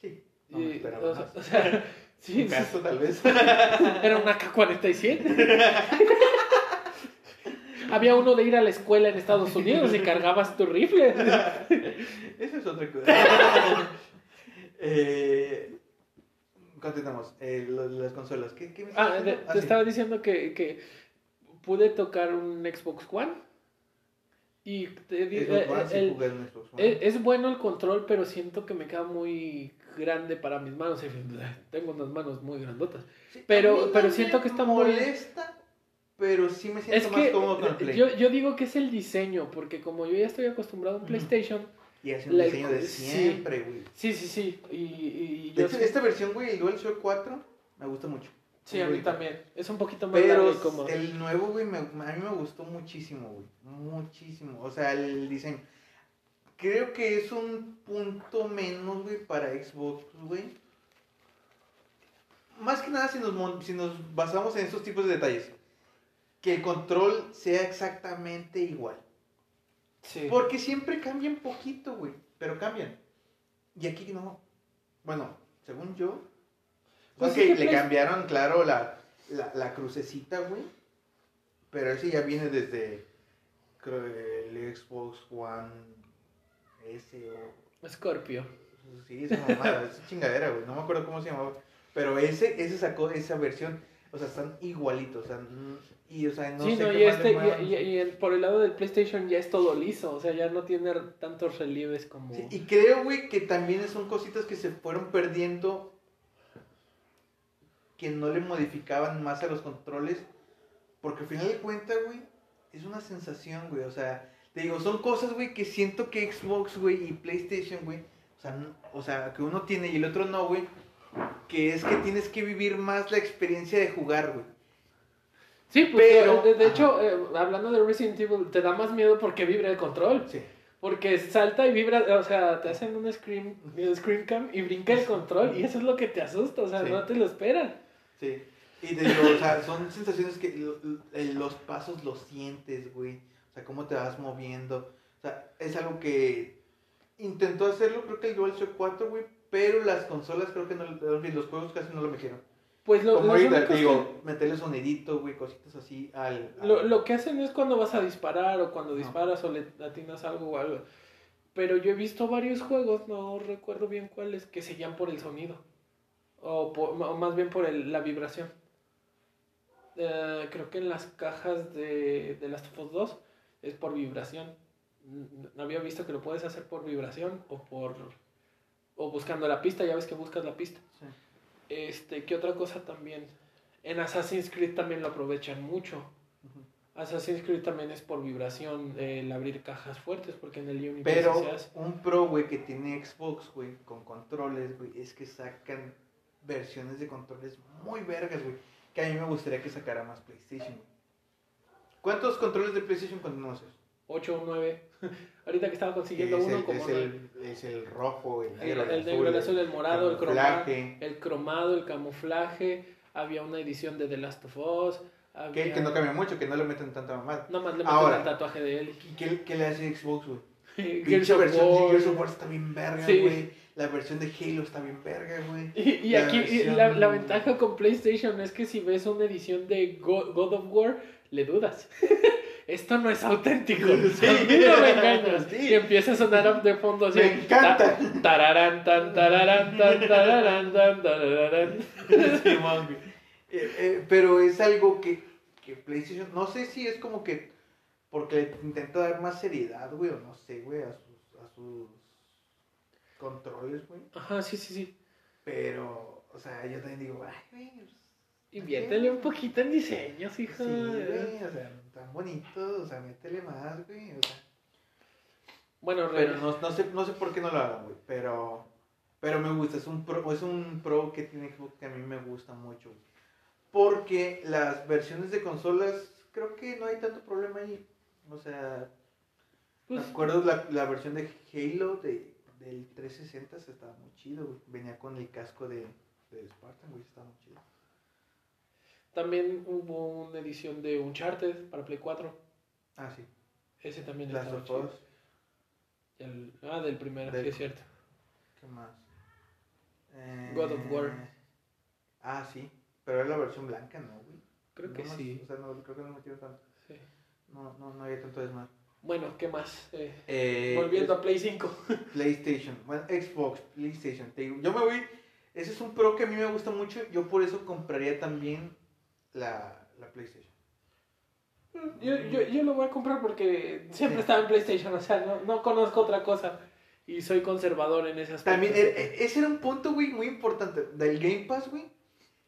Sí. No me Y, o, sea, o sea, sí, Un sí, gasto, tal vez. era una K-47. Había uno de ir a la escuela en Estados Unidos y cargabas tu rifle. Eso es otra cosa. eh, continuamos. Eh, lo- las consolas. ¿Qué, qué me Ah, de- diciendo? te estaba diciendo que, que pude tocar un Xbox One y te di- Xbox eh, Xbox One. Es, bueno el control, pero siento que me queda muy grande para mis manos. Tengo unas manos muy grandotas. Sí, pero- no pero siento que está muy- molesta, pero sí me siento Es más que cómodo con el Play. yo, yo digo que es el diseño, porque como yo ya estoy acostumbrado a un. PlayStation, Y hace un la- diseño de siempre, güey. sí, sí, sí. Y, y De yo hecho, sí- esta versión, güey, el DualShock 4, me gusta mucho. sí, a mí también. Es un poquito más Pero largo y cómodo. el nuevo, güey, me- a mí me gustó muchísimo, güey. Muchísimo. O sea, el diseño. Creo que es un punto menos, güey, para Xbox, güey. Más que nada si nos, si nos basamos en estos tipos de detalles. Que el control sea exactamente igual. Sí. Porque siempre cambian poquito, güey. Pero cambian. Y aquí no. Bueno, según yo. Pues ok, sí que le Play- cambiaron, claro, la, la, la crucecita, güey. Pero ese ya viene desde. Creo el Xbox One S o. Scorpio. Sí, esa mamada, esa chingadera, güey. No me acuerdo cómo se llamaba. Pero ese, ese sacó esa versión. O sea, están igualitos. O sea, y, o sea, no sí, sé no, qué y, más le este, y, y- el- por el lado del PlayStation ya es todo liso, o sea, ya no tiene tantos relieves como... Sí, y creo, güey, que también son cositas que se fueron perdiendo que no le modificaban más a los controles Porque al final de cuentas, güey, es una sensación, güey. O sea, te digo, son cosas, güey, que siento que Xbox, güey, y PlayStation, güey, o sea, n- o sea, que uno tiene y el otro no, güey, que es que tienes que vivir más la experiencia de jugar, güey. Sí, pues Pero- de, de hecho, eh, hablando de Resident Evil, te da más miedo porque vibra el control. Sí. Porque salta y vibra, o sea, te hacen un scream, un scream cam y brinca el control y eso es lo que te asusta, o sea, Sí. no te lo esperan. Sí. Y te digo, o sea, son sensaciones que lo- lo- eh, los pasos los sientes, güey. O sea, cómo te vas moviendo. O sea, es algo que intentó hacerlo, creo que el DualShock 4, güey. Pero las consolas creo que no, los juegos casi no lo metieron. Pues lo, Como los ahorita, te que- digo, meterle sonidito, güey, cositas así al... al- Lo, lo que hacen es cuando vas a disparar o cuando disparas o le atinas algo o algo. Pero yo he visto varios juegos, no recuerdo bien cuáles, que se guían por el sonido. O, por- o más bien por el- la vibración. Eh, creo que en las cajas de, de Last of Us 2 es por vibración. Mm, Había visto que lo puedes hacer por vibración o por... O buscando la pista, ya ves que buscas la pista. Sí. Este, ¿qué otra cosa también? En Assassin's Creed también lo aprovechan mucho. Assassin's Creed también es por vibración eh, el abrir cajas fuertes, porque en el Universe Pero se hace. un pro, güey, que tiene Xbox, güey, con controles, güey, es que sacan versiones de controles muy vergas, güey. Que a mí me gustaría que sacara más PlayStation, güey. ¿Cuántos controles de PlayStation conoces? 8 o 9. Ahorita que estaba consiguiendo es, uno el, como es, el, es el rojo, el el, negro, el negro, el azul, el morado, el cromado, el cromado, el camuflaje. Había una edición de The Last of Us. Había... Que, que no cambia mucho, que no le meten tanta mamada. Nada más le meten Ahora. el tatuaje de él. ¿Y qué, qué le hace Xbox, güey? Pinche versión de. Gears of War está bien verga, Sí. güey. La versión de Halo está bien verga, güey. Y, y La aquí versión- la, la ventaja con PlayStation es que si ves una edición de Go- God of War, le dudas. Esto no es auténtico. Sí. No me engañas. Sí. Y empieza a sonar de fondo así. Me encanta. Ta- tararán, tan, tararán, tan, tararán, tan, tararán. Güey. Eh, eh, pero es algo que, que PlayStation, no sé si es como que porque intenta dar más seriedad, güey, o no sé, güey, a sus, a sus controles, güey. Ajá, sí, sí, sí. Pero, o sea, yo también digo, ay, güey. pues, Inviértele un poquito en diseños, Sí, hija. güey, o sea, tan bonitos, o sea, métele más, güey, o sea. Bueno, Pero no, no sé, no sé por qué no lo hagan, güey, pero, pero me gusta, es un pro, es un pro que tiene Xbox que a mí me gusta mucho, güey. Porque las versiones de consolas, creo que no hay tanto problema ahí. O sea, pues, me acuerdo la, la versión de Halo de, del 360 se estaba muy chido, güey. Venía con el casco de, de Spartan, güey, estaba muy chido. También hubo una edición de Uncharted para Play 4. Ah, sí. Ese también Las estaba of chido. Us, El- ah, del primero, Del- sí es cierto. ¿qué más? Eh, God of War. Ah, sí. Pero es la versión blanca, ¿no, güey? Creo No que más- sí. O sea, no, creo que no metieron tanto. sí. No, no, no había tanto desmadre. Bueno, ¿qué más? Eh, Eh, volviendo es- a Play 5. PlayStation, bueno, Xbox, PlayStation. Te digo, yo me voy. Ese es un pro que a mí me gusta mucho. Yo por eso compraría también la, la PlayStation. Yo, yo, yo lo voy a comprar porque siempre estaba en PlayStation, o sea, no, no conozco otra cosa. Y soy conservador en ese aspecto. También, eh, eh, ese era un punto, güey, muy importante. Del Game Pass, güey.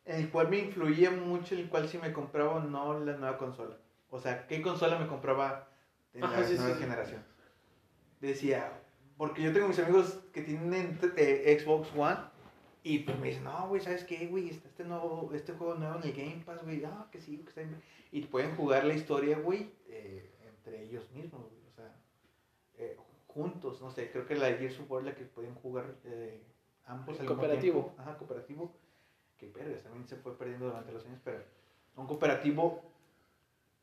En el cual me influía mucho, el cual si me compraba o no la nueva consola. O sea, ¿qué consola me compraba en la sí, nueva sí. generación? Decía, porque yo tengo mis amigos que tienen eh, Xbox One. Y pues me dicen, no, güey, ¿sabes qué, güey? Está este, nuevo, este juego nuevo en el Game Pass, güey. Ah, que sí, que está bien. Y pueden jugar la historia, güey, eh, entre ellos mismos, güey. O sea, eh, juntos, no sé. Creo que la de Gears of War, la que pueden jugar eh, ambos al mismo Cooperativo. tiempo. Ajá, cooperativo. Que vergas, también se fue perdiendo durante los años, pero un cooperativo,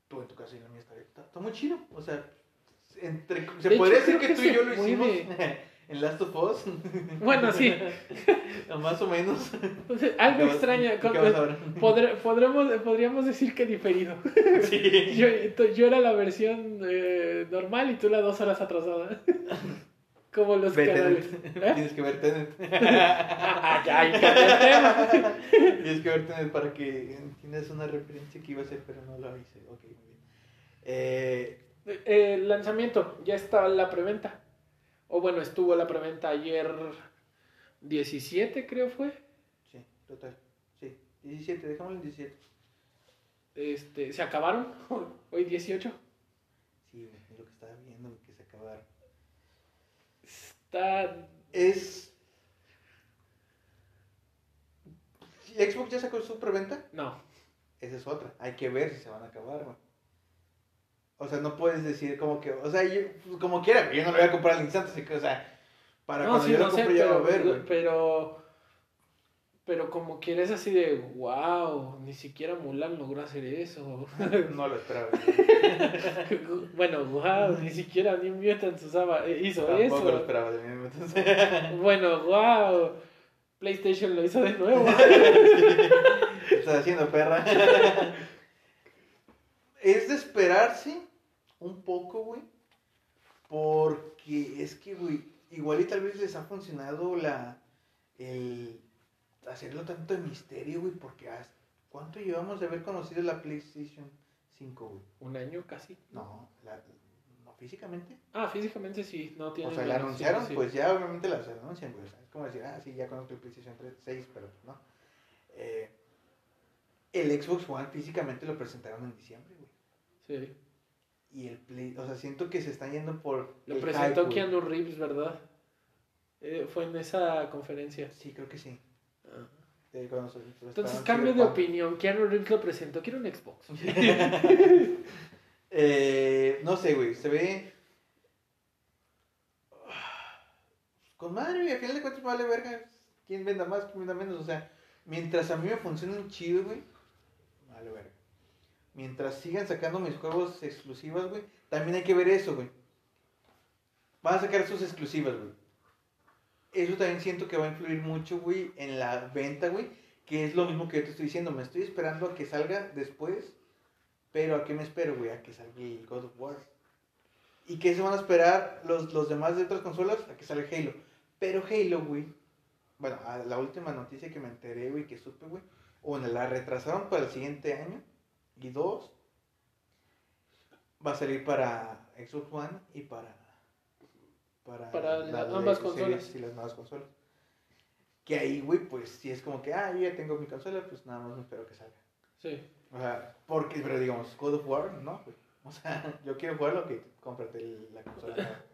tú en tu casa y en la mía está, está, está muy chido. O sea, entre, se De podría hecho, decir que que tú y yo lo hicimos. en Last of Us. Bueno, sí. Más o menos. Algo ¿Qué vas- extraño. podré- podremos, podríamos decir que diferido. Sí. Yo, yo era la versión eh, normal y tú la dos horas atrasada. Como los Ve canales. ¿Eh? Tienes que ver Tenet. Ah. Tienes que ver Tenet para que entiendas una referencia que iba a hacer, pero no lo hice. Ok, muy bien. Eh, Eh, lanzamiento, ya está la preventa. O bueno, estuvo la preventa ayer 17, creo fue. sí, total. Sí, 17, dejémoslo en 17. Este, se acabaron. Hoy 18. Sí, es lo que estaba viendo, que se acabaron. Está. Es. ¿Xbox ya sacó su preventa? No. Esa es otra. Hay que ver si se van a acabar, güey. O sea, no puedes decir como que, o sea, yo, pues, como quiera, güey, yo no lo voy a comprar al instante, así que, o sea, para no, cuando sí, yo no lo sé, compre ya va a pero, ver, güey. pero. Pero como quieres así de, wow, ni siquiera Mulan logró hacer eso. No lo esperaba. bueno, wow, ni siquiera New Mutants usaba, eh, hizo Tampoco eso. lo esperaba de entonces. Bueno, wow, PlayStation lo hizo de nuevo. Estás haciendo perra. Es de esperarse un poco, güey. Porque es que, güey, igual y tal vez les ha funcionado la. El hacerlo tanto de misterio, güey. Porque has- ¿cuánto llevamos de haber conocido la PlayStation 5, güey? Un año casi. No, la, no físicamente. Ah, físicamente sí, no tiene. O sea, la anunciaron, pues ya obviamente las anuncian, güey. O sea, es como decir, ah, sí, ya conozco el PlayStation 3, 6, pero no. Eh, el Xbox One físicamente lo presentaron en diciembre, güey. Sí. Y el Play, o sea, siento que se están yendo por. Lo presentó hype. Keanu Reeves, ¿verdad? Eh, fue en esa conferencia. Sí, creo que sí. Ah. Eh, cuando Entonces, cambio de opinión. Keanu Reeves lo presentó. Quiero un Xbox. Eh, no sé, güey, se ve. Con madre, güey, a final de cuentas vale verga. ¿Quién venda más, quién venda menos? O sea, mientras a mí me funcionen chido, güey, vale verga. Mientras sigan sacando mis juegos exclusivas, güey, también hay que ver eso, güey. Van a sacar sus exclusivas, güey. Eso también siento que va a influir mucho, güey, en la venta, güey. Que es lo mismo que yo te estoy diciendo. Me estoy esperando a que salga después pero ¿a qué me espero, güey? A que salga el God of War. ¿Y qué se van a esperar los, los demás de otras consolas? A que salga Halo. Pero Halo, güey. Bueno, a la última noticia que me enteré, güey, que supe, güey. Una, la retrasaron para el siguiente año. Y dos, va a salir para Xbox One y para. Para, Para la- la- ambas consolas. Y las nuevas consolas. Que ahí, güey, pues si es como que, ah, yo ya tengo mi consola, pues nada más espero que salga. Sí. O sea, porque, pero digamos, God of War, no, güey. O sea, yo quiero jugarlo, que cómprate la consola.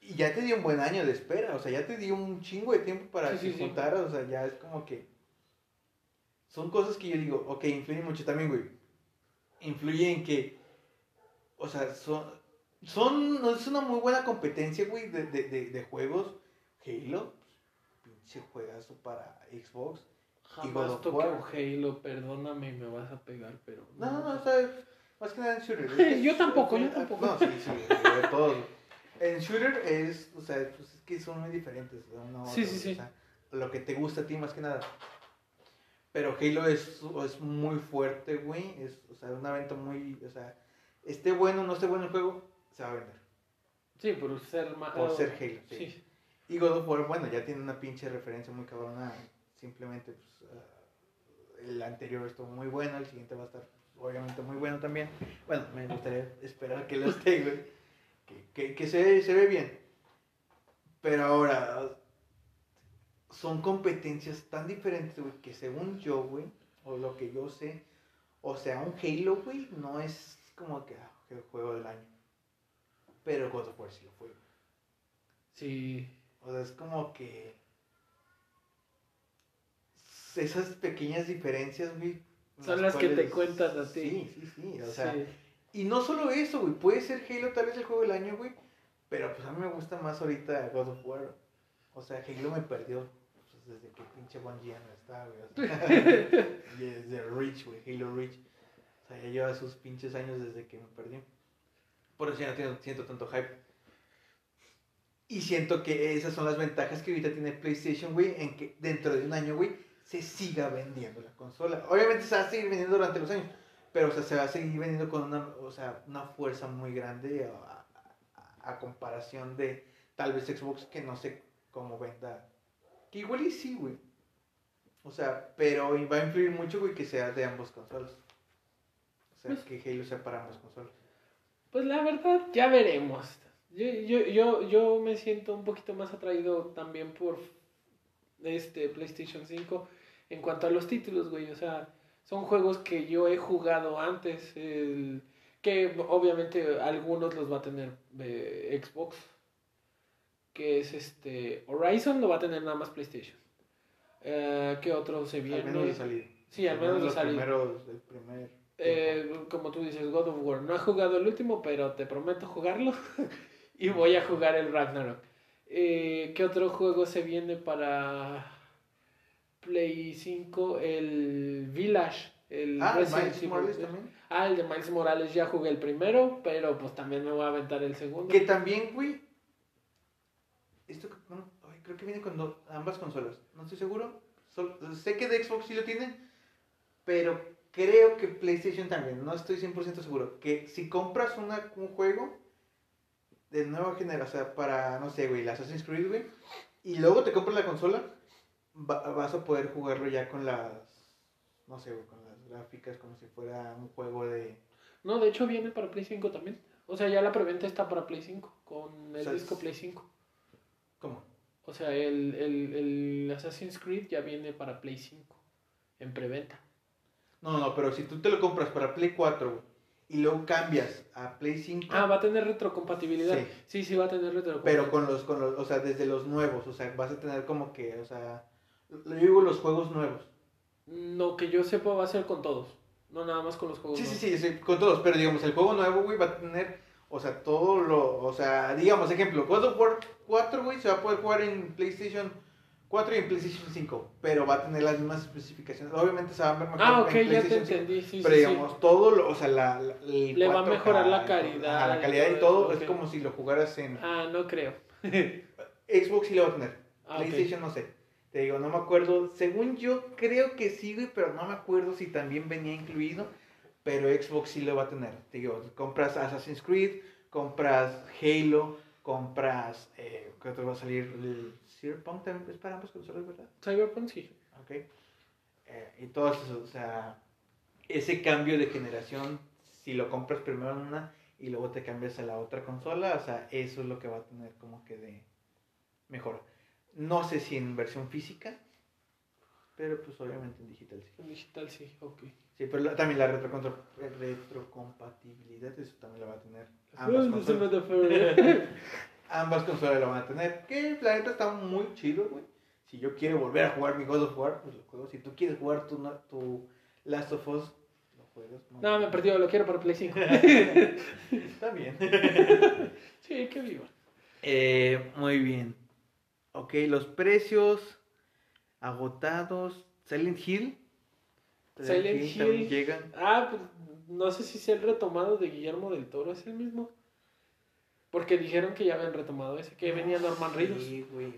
Y ya te dio un buen año de espera, o sea, ya te dio un chingo de tiempo para Sí, sí, sí. o sea, ya es como que... Son cosas que yo digo, ok, influyen mucho también, güey. Influye en que, o sea, son... Son, es una muy buena competencia, güey, de, de, de, de juegos. Halo, pinche juegazo para Xbox. Jamás toqué Halo, perdóname, me vas a pegar, pero. No, no, no, o sea, más que nada en shooter. Yo tampoco, yo tampoco. No, sí, sí, de todos. En shooter es, o sea, pues es que son muy diferentes. uno Sí, otro, sí, sí. O sea, lo que te gusta a ti más que nada. Pero Halo es, es muy fuerte, güey. Es, o sea, un evento muy, o sea, esté bueno o no esté bueno el juego, se va a vender. Sí, por ser más. Por ser Halo, sí. Sí. Y God of War, bueno, ya tiene una pinche referencia muy cabrona. Simplemente, pues, ah, el anterior estuvo muy bueno, el siguiente va a estar, obviamente, muy bueno también. Bueno, me gustaría esperar que lo esté, güey. Que, que, que se, se ve bien. Pero ahora, son competencias tan diferentes, güey, que según yo, güey, o lo que yo sé, o sea, un Halo, güey, no es como que ah, el juego del año. Pero God of War sí lo fue, güey. Sí. O sea, es como que. Esas pequeñas diferencias, güey. Son las que te cuentan a ti. Sí, sí, sí. O sea, sí. y no solo eso, güey. Puede ser Halo tal vez el juego del año, güey. Pero pues a mí me gusta más ahorita God of War. O sea, Halo me perdió. Desde que pinche Bungie ya no está, güey. O sea, y desde Reach, güey. Halo Reach. O sea, ya lleva sus pinches años desde que me perdí. Por eso ya no tengo- siento tanto hype. Y siento que esas son las ventajas que ahorita tiene PlayStation, güey, en que dentro de un año, güey, se siga vendiendo la consola. Obviamente se va a seguir vendiendo durante los años, pero o sea, se va a seguir vendiendo con una, o sea, una fuerza muy grande a, a- a comparación de tal vez Xbox, que no sé cómo venda. Que igual y sí, güey. O sea, pero va a influir mucho, güey, que sea de ambos consolas. O sea, Pues- que Halo sea para ambas consolas. Pues la verdad, ya veremos. Yo, yo, yo, yo me siento un poquito más atraído también por este PlayStation 5 en cuanto a los títulos, güey. O sea, son juegos que yo he jugado antes, el- que obviamente algunos los va a tener eh, Xbox, que es este Horizon lo va a tener nada más PlayStation. Eh, ¿Qué otro se viene? Al menos de salida. Sí, al menos de salida. del primer. Eh, como tú dices, God of War. No he jugado el último, pero te prometo jugarlo. y voy a jugar el Ragnarok. Eh, ¿Qué otro juego se viene para Play 5? El Village. El Ah, Resident Miles Evil. Morales también. Ah, el de Miles Morales ya jugué el primero, pero pues también me voy a aventar el segundo. Que también, güey. Esto que- no, ay, creo que viene con do- ambas consolas. No estoy seguro. Sé que de Xbox sí lo tienen. Pero creo que PlayStation también. No estoy 100% seguro. Que si compras una, un juego de nueva generación, o sea, para, no sé, güey, el Assassin's Creed, güey. Y luego te compras la consola. va- vas a poder jugarlo ya con las. No sé, güey, con las gráficas como si fuera un juego de. No, de hecho viene para Play 5 también. O sea, ya la preventa está para Play 5, con el O sea, disco Play 5. O sea, el, el, el Assassin's Creed ya viene para Play 5, en preventa. No, no, pero si tú te lo compras para Play 4 güey, y luego cambias a Play 5, Ah, va a tener retrocompatibilidad. Sí. Sí, sí, va a tener retrocompatibilidad. pero con los, con los, o sea, desde los nuevos, o sea, vas a tener como que, o sea, lo digo los juegos nuevos. No, que yo sepa va a ser con todos. No nada más con los juegos Sí, sí, nuevos. sí, sí, con todos, pero digamos, el juego nuevo, güey, va a tener, o sea, todo lo, o sea, digamos, ejemplo, God of War 4, güey, se va a poder jugar en PlayStation 4 y en PlayStation 5, pero va a tener las mismas especificaciones. Obviamente se va a ver mejor Ah, en ok, ya te PlayStation 5, entendí. Sí, pero sí, sí. digamos, todo lo, o sea, la, la- el Le va a 4K, mejorar la calidad la y calidad y todo eso, es como si lo jugaras en Ah, no creo. Xbox sí lo va a tener. Ah. PlayStation no sé. Te digo, no me acuerdo. Según yo, creo que sí, güey, pero no me acuerdo si también venía incluido. Pero Xbox sí lo va a tener. Te digo, compras Assassin's Creed, compras Halo, compras. Eh, ¿Qué otro va a salir? El Cyberpunk también es para ambas consolas, ¿verdad? Cyberpunk sí. Ok. Eh, y todo eso, o sea, ese cambio de generación, si lo compras primero en una y luego te cambias a la otra consola, o sea, eso es lo que va a tener como que de mejor. No sé si en versión física, pero pues obviamente en digital sí. En digital sí, ok. Sí, pero la- también la retrocompatibilidad, eso también la va a tener. Ambas consolas, ambas consolas la van a tener. Que la neta está muy chido, güey. Si yo quiero volver a jugar mi God of War, pues lo juego. Si tú quieres jugar tu, no- tu Last of Us, lo juegas. No, me perdió, lo quiero para Play 5. Está bien. sí, que viva. Eh, muy bien. Ok, los precios agotados. Silent Hill. Silent Hill. también llegan. Ah, pues no sé si sea el retomado de Guillermo del Toro, es el mismo. Porque dijeron que ya habían retomado ese, que venía Norman Reedus. Sí, güey.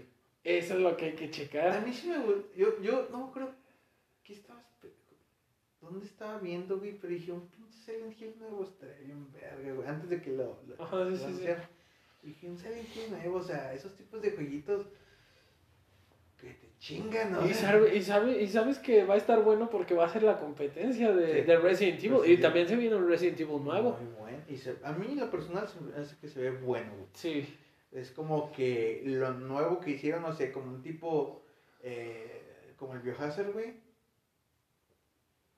Eso es lo que hay que A checar. mí sí me gustó. Yo, yo no creo. ¿Qué estabas? ¿Dónde estaba viendo, güey? Pero dije, un pinche Silent Hill nuevo estaría bien verga, güey. Antes de que lo. lo- Ajá, sí, lo sí. Dije, un Silent Hill nuevo, o sea, esos tipos de jueguitos. Que te chingan, ¿no? Y, sabe- y, sabe- y sabes que va a estar bueno porque va a ser la competencia de, Sí. de Resident Evil. Resident y también se viene un Resident Evil nuevo. Muy bueno. Y se- a mí, lo personal, se hace que se ve bueno, güey. Sí. Es como que lo nuevo que hicieron, no sé, como un tipo. eh, como el Biohazard, güey.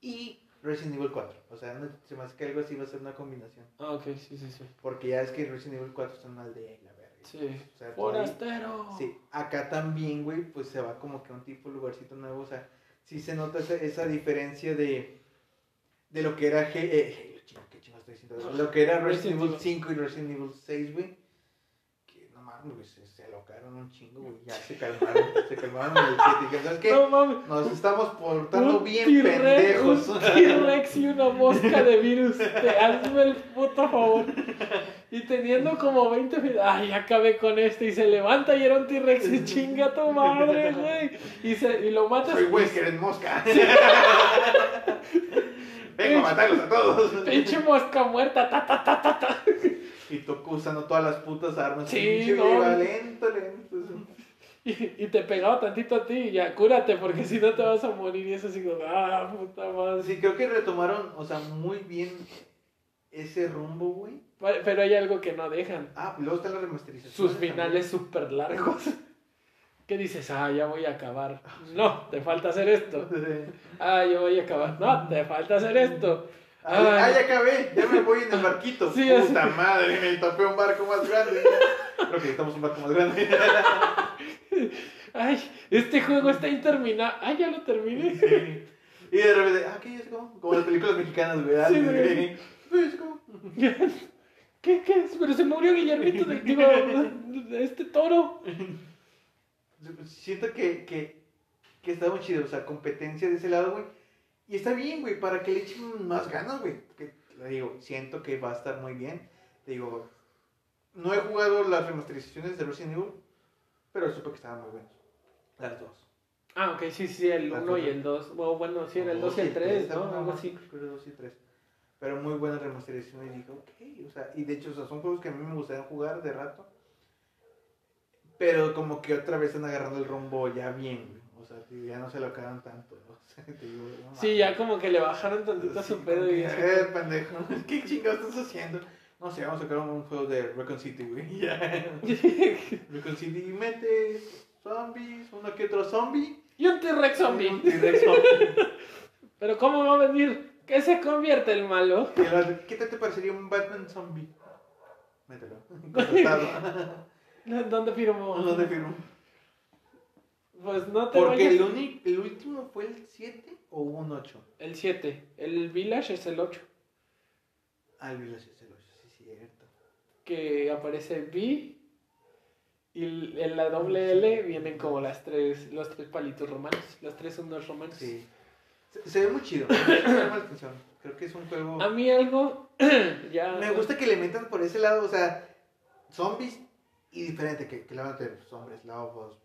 Y Resident Evil 4. O sea, no- se me hace que algo así va a ser una combinación. Ah, ok, sí, sí, sí. Porque ya es que Resident Evil 4 está en una aldea. Sí. O sea, ahí- Forastero. Sí, acá también, güey, pues se va como que a un tipo lugarcito nuevo. O sea, sí se nota esa, esa diferencia de, de lo que era. Eh, Halo, chingo, ¿qué chingo estoy diciendo? Lo que era Resident, Evil Evil. 5 y Resident Evil 6, güey. Que no mames, güey, se, se alocaron un chingo, güey. Ya se calmaron, se calmaron en el 7. Dijeron, ¿sabes qué? No mames. Nos estamos portando Un bien pendejos. Un T-Rex y una mosca de virus. Te- hazme el puto favor. Y teniendo como 20 mil. Ay, acabé con este. Y se levanta y era un T-Rex. Y chinga tu madre, güey. Y, se, y lo matas. Soy Wesker en mosca. Vengo a matarlos a todos. Pinche mosca muerta. Ta, ta, ta, ta, ta. Y Toku usando todas las putas armas. Sí, Pinche no. lento, lento. Y, y te pegaba tantito a ti. Y ya, cúrate. Porque si no te vas a morir. Y es así como. Ah, puta madre. Sí, creo que retomaron, o sea, muy bien ese rumbo, güey. Pero hay algo que no dejan. Ah, luego está la remasterización. sus finales súper largos. ¿Qué dices? Ah, ya voy a acabar. No, te falta hacer esto. Ah, ya voy a acabar. No, te falta hacer esto. Ay, ah, ya acabé, ya me voy en el barquito. Sí, Puta madre, me topé un barco más grande. Creo que necesitamos un barco más grande. Ay, este juego está interminado. Ah, ya lo terminé. Y de repente, ah, ¿qué es como? Como las películas mexicanas, güey. Sí, güey. Es como... ¿Qué, qué es? Pero se murió Guillermito, de, digo, de este toro. Siento que, que, que está muy chido, o sea, competencia de ese lado, güey. Y está bien, güey, para que le echen más ganas, güey. Que, le digo, siento que va a estar muy bien. Te digo, no he jugado las remasterizaciones de Resident Evil, pero supe que estaban muy buenos. Las dos. Ah, ok, sí, sí, el 1 y el 2. Bueno, bueno, sí, era el 2 y el 3, ¿no? Algo así. Creo 2 y 3. Pero muy buenas remasterizaciones. Y dije, ok, o sea, y de hecho, o sea, son juegos que a mí me gustaría jugar de rato. Pero como que otra vez están agarrando el rumbo ya bien. O sea, ya no se lo acaban tanto. sí, ya como que le bajaron tantito a su pedo y... Eh, pendejo, ¿qué chingados estás haciendo? No sé, vamos a sacar un juego de Recon City, güey. Ya. Recon City y mete zombies, uno que otro zombie. Y un T-Rex zombie. Un T-Rex zombie. Pero ¿cómo va a venir? ¿Qué se convierte el malo? ¿Qué te, te parecería un Batman zombie? Mételo. ¿Dónde firmó? ¿Dónde firmó? Pues no te Porque el, el último fue el 7 o un 8. El 7. El Village es el 8. Ah, el Village es el 8, sí, cierto. Que aparece V y en la doble L vienen como las tres, los tres palitos romanos. Los tres son dos romanos. Sí. Se, ve muy chido. Creo que es un juego. A mí algo. ya. Me gusta que le metan por ese lado, o sea, zombies y diferente, que, que le van a tener hombres, lobos,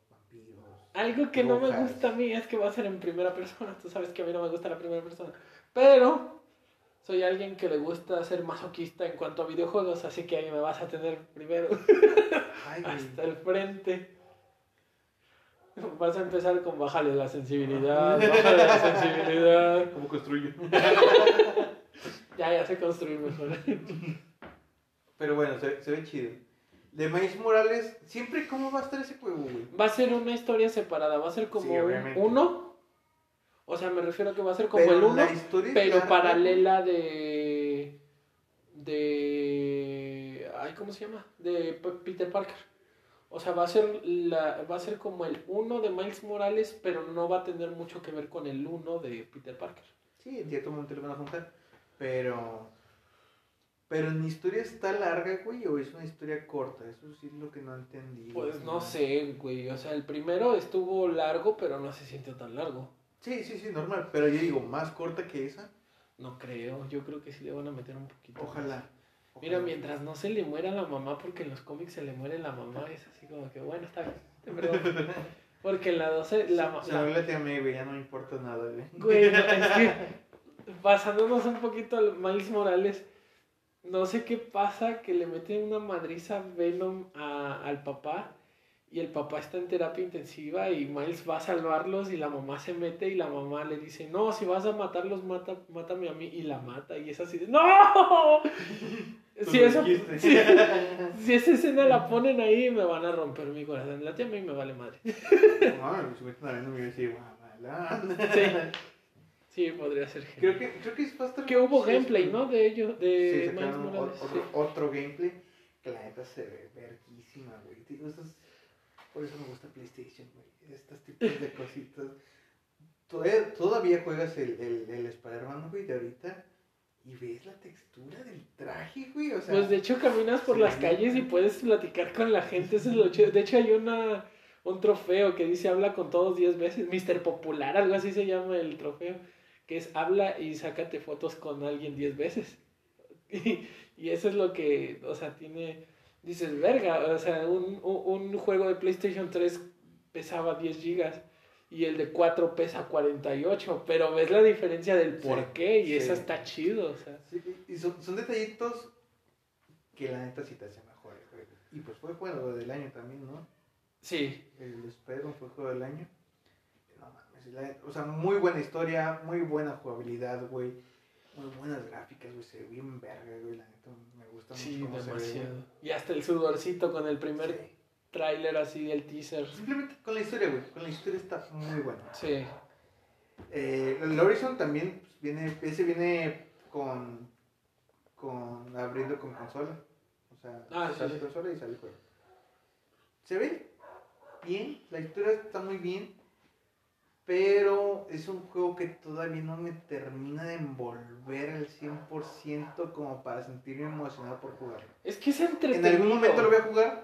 algo que no me gusta a mí es que va a ser en primera persona. Tú sabes que a mí no me gusta la primera persona. Pero soy alguien que le gusta ser masoquista en cuanto a videojuegos, así que ahí me vas a tener primero. Hasta el frente. Vas a empezar con bajarle la sensibilidad, bajarle la sensibilidad. ¿Cómo construye? ya, ya sé construir mejor. Pero bueno, se, se ve chido de Miles Morales, siempre cómo va a estar ese juego, güey. Va a ser una historia separada, va a ser como uno. O sea, me refiero a que va a ser como el uno, pero paralela de de ay, ¿cómo se llama? De Peter Parker. O sea, va a ser la va a ser como el uno de Miles Morales, pero no va a tener mucho que ver con el uno de Peter Parker. Sí, en cierto momento lo van a juntar, pero pero en historia está larga, güey, o es una historia corta. Eso sí es lo que no entendí. Pues no sé, güey. O sea, el primero estuvo largo, pero no se sintió tan largo. Sí, sí, sí, normal. Pero yo digo, ¿más corta que esa? No creo. Yo creo que sí le van a meter un poquito. Ojalá. Mira, mientras no se le muera la mamá, porque en los cómics se le muere la mamá, es así como que, bueno, está bien. Porque en la 12, la mamá. Se a mí, güey, ya no me importa nada, güey. Güey, es que, basándonos un poquito al Miles Morales no sé qué pasa, que le meten una madriza Venom a, al papá y el papá está en terapia intensiva y Miles va a salvarlos y la mamá se mete y la mamá le dice, no, si vas a matarlos, mata, mátame a mí y la mata y es así de, ¡No! Si, eso, si, esa escena la ponen ahí me van a romper mi corazón. La tía a mí me vale madre. No, si me están me decir, Sí. Sí, podría ser. Creo que, creo que es bastante. Que hubo gameplay, ¿no? De ello, de sí, Otro, otro, gameplay que la neta se ve verguísima, güey. Por eso me gusta PlayStation, güey. Estos tipos de cositas. Todavía, todavía juegas el, el, el Spider-Man, güey, de ahorita. Y ves la textura del traje, güey. O sea, pues de hecho caminas por las calles y puedes platicar con la gente. Eso es lo chido. De hecho hay una un trofeo que dice habla con todos 10 veces. Mister Popular, algo así se llama el trofeo que es habla y sácate fotos con alguien 10 veces. Y, eso es lo que, o sea, tiene, dices, verga, o sea, un, un, juego de PlayStation 3 pesaba 10 gigas y el de 4 pesa 48, pero ves la diferencia del por qué y eso está chido, o sea. y son, son, detallitos que la neta sí te hace mejor Y pues fue juego del año también, ¿no? Sí. El Spider-Man fue juego del año o sea, muy buena historia, muy buena jugabilidad, güey. Muy buenas gráficas, güey. Se ve bien verga, güey. La neta me gusta mucho. Sí, demasiado. Y hasta el sudorcito con el primer tráiler así del teaser. Simplemente con la historia, güey. Con la historia está muy buena. Sí. Eh, el Horizon también pues, viene, ese viene con, con abriendo con consola. O sea, Ah, sale sí. consola y sale juego. Se ve bien, la historia está muy bien, pero es un juego que todavía no me termina de envolver al 100% como para sentirme emocionado por jugarlo. Es que es En entretenido. algún momento lo voy a jugar,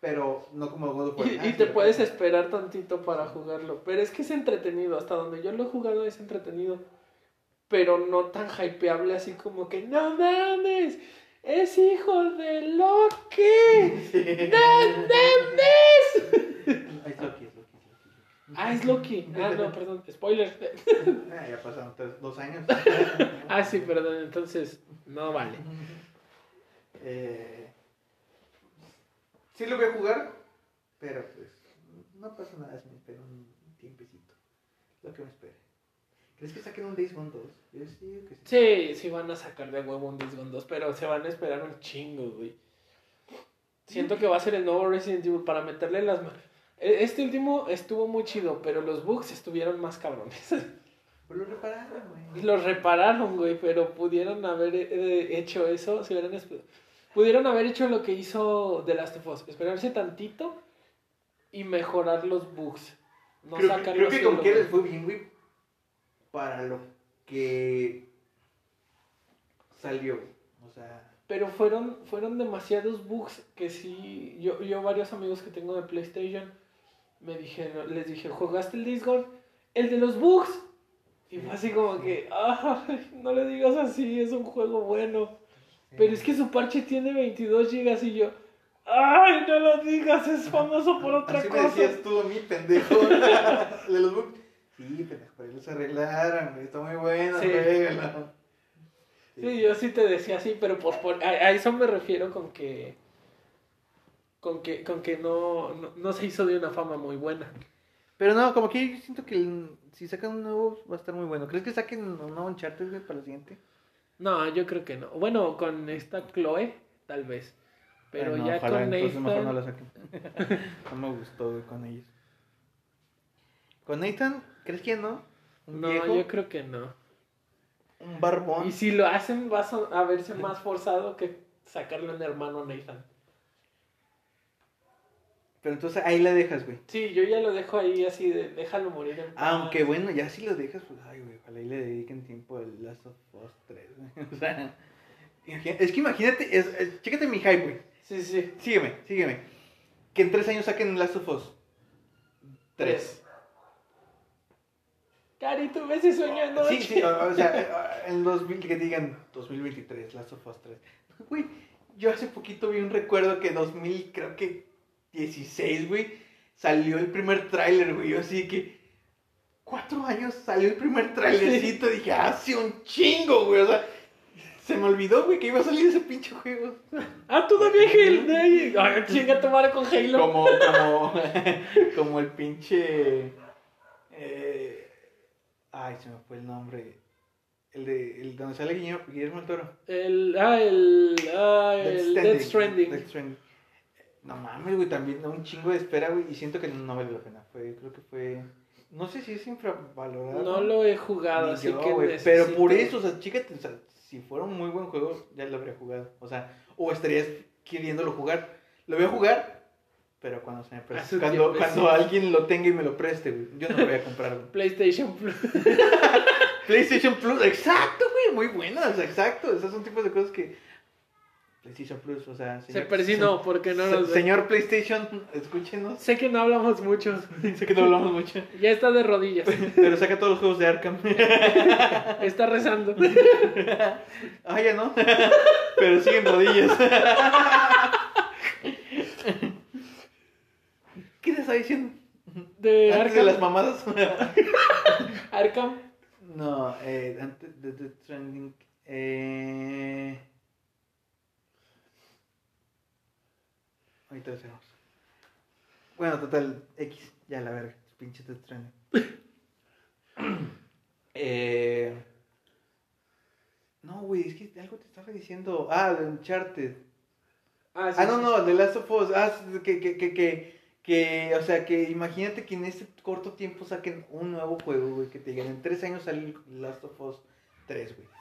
pero no como God of War. Y, Ah, y sí, te puedes esperar tantito para jugarlo. Pero es que es entretenido. Hasta donde yo lo he jugado es entretenido. Pero no tan hypeable así como que ¡No mames! ¡Es hijo de Loki! ¡No mames! Ah, es Loki, es Loki, es Loki, es Loki. Ah, es Loki. Ah, no, perdón. Spoiler. Ah, ya pasaron tres- dos años. Ah, sí, perdón. Entonces, no vale. Eh, sí lo voy a jugar, pero pues no pasa nada si me espero un tiempecito. Lo que me espere. ¿Crees que saquen un Days Gone 2? Yo sí digo que sí. Sí, sí van a sacar de huevo un Days Gone 2, pero se van a esperar un chingo, güey. Siento que va a ser el nuevo Resident Evil para meterle las... ma- E- Este último estuvo muy chido, pero los bugs estuvieron más cabrones. Pues lo repararon, güey. Los repararon, güey, pero pudieron haber eh, hecho eso, si hubieran esp- pudieron haber hecho lo que hizo The Last of Us, esperarse tantito y mejorar los bugs. No creo, que- creo que con que les fue bien, güey. Para lo que salió. O sea, Pero fueron, fueron demasiados bugs que sí, yo, yo varios amigos que tengo de PlayStation me dijeron, les dije, ¿jugaste el Gone? El de los bugs. Y fue así como que, "Ay, no le digas así, es un juego bueno. Pero es que su parche tiene 22 gigas y yo, ay, no lo digas, es famoso por otra Así me cosa. decías tú a mí, pendejo. de los bugs. Sí, pendejo, pero ellos se arreglaron. Está muy bueno, Sí. Sí, yo sí te decía así, pero por, por- a, a eso me refiero con que con que con que no, no, no se hizo de una fama muy buena. Pero no, como que yo siento que el- si sacan un nuevo va a estar muy bueno. ¿Crees que saquen un nuevo Uncharted, para la siguiente? No, yo creo que no. Bueno, con esta Chloe, tal vez. Pero no, ya ojalá, con mejor Nathan... no la saquen. no me gustó, con ellos. ¿Con Nathan? ¿Crees que no? ¿Un No, viejo? yo creo que no. ¿Un barbón? Y si lo hacen, va a a verse más forzado que sacarle un hermano a Nathan. Pero entonces ahí la dejas, güey. Sí, yo ya lo dejo ahí así de déjalo morir en paz. Aunque bueno, ya si lo dejas, pues ay, güey, ojalá y le dediquen tiempo al Last of Us 3, güey. O sea, es que imagínate, es, es- chécate mi hype, güey. Sí, sí. Sígueme, sígueme. Que en tres años saquen Last of Us. Tres. Cari, tuve ese sueño anoche. Sí, sí, o, o sea, en 2000, que digan 2023, Last of Us 3. Güey, yo hace poquito vi un recuerdo que 2000, creo que 16, güey, salió el primer tráiler, güey. Yo así que, cuatro años salió el primer tráilercito. Dije, hace un chingo, güey. O sea, se me olvidó, güey, que iba a salir ese pinche juego. Ah, todavía Halo. Ay, chinga tu madre con Halo. Como, como, como el pinche. eh, ay, se me fue el nombre. El de. El donde sale Guillermo, Guillermo del Toro. El, ah, el, ah, el Death Stranding. Death Stranding. No mames, güey, también un chingo de espera, güey. Y siento que no vale la pena. Fue, creo que fue. No sé si es infravalorado. No lo he jugado, así yo, que Pero por eso, o sea, chícate, o sea, si fuera un muy buen juego, ya lo habría jugado. O sea, o estarías queriéndolo jugar. Lo voy a jugar, pero cuando se me preste. Cuando, cuando alguien lo tenga y me lo preste, güey. Yo no lo voy a comprar, güey. PlayStation Plus. PlayStation Plus, exacto, güey, muy buenas, exacto. Esos son tipos de cosas que. PlayStation Plus, o sea. Se persinó porque no se- nos. Señor PlayStation, escúchenos. Sé que no hablamos mucho. sé que no hablamos mucho. Ya está de rodillas. Pero saca todos los juegos de Arkham. Está rezando. ah, ya no. Pero siguen rodillas. ¿Qué te está diciendo? De Antes de las mamadas. Arkham. no, eh, antes de The Trending. Eh... Ahorita lo hacemos. Bueno, total, X, ya la verga, pinche Death Stranding. eh... No, güey, es que algo te estaba diciendo. Ah, de Uncharted. Ah, sí, Ah, no, sí, no, The Last of Us. Ah, que, que, que, que, que, o sea, que imagínate que en este corto tiempo saquen un nuevo juego, güey, que te digan, en tres años sale Last of Us 3, güey.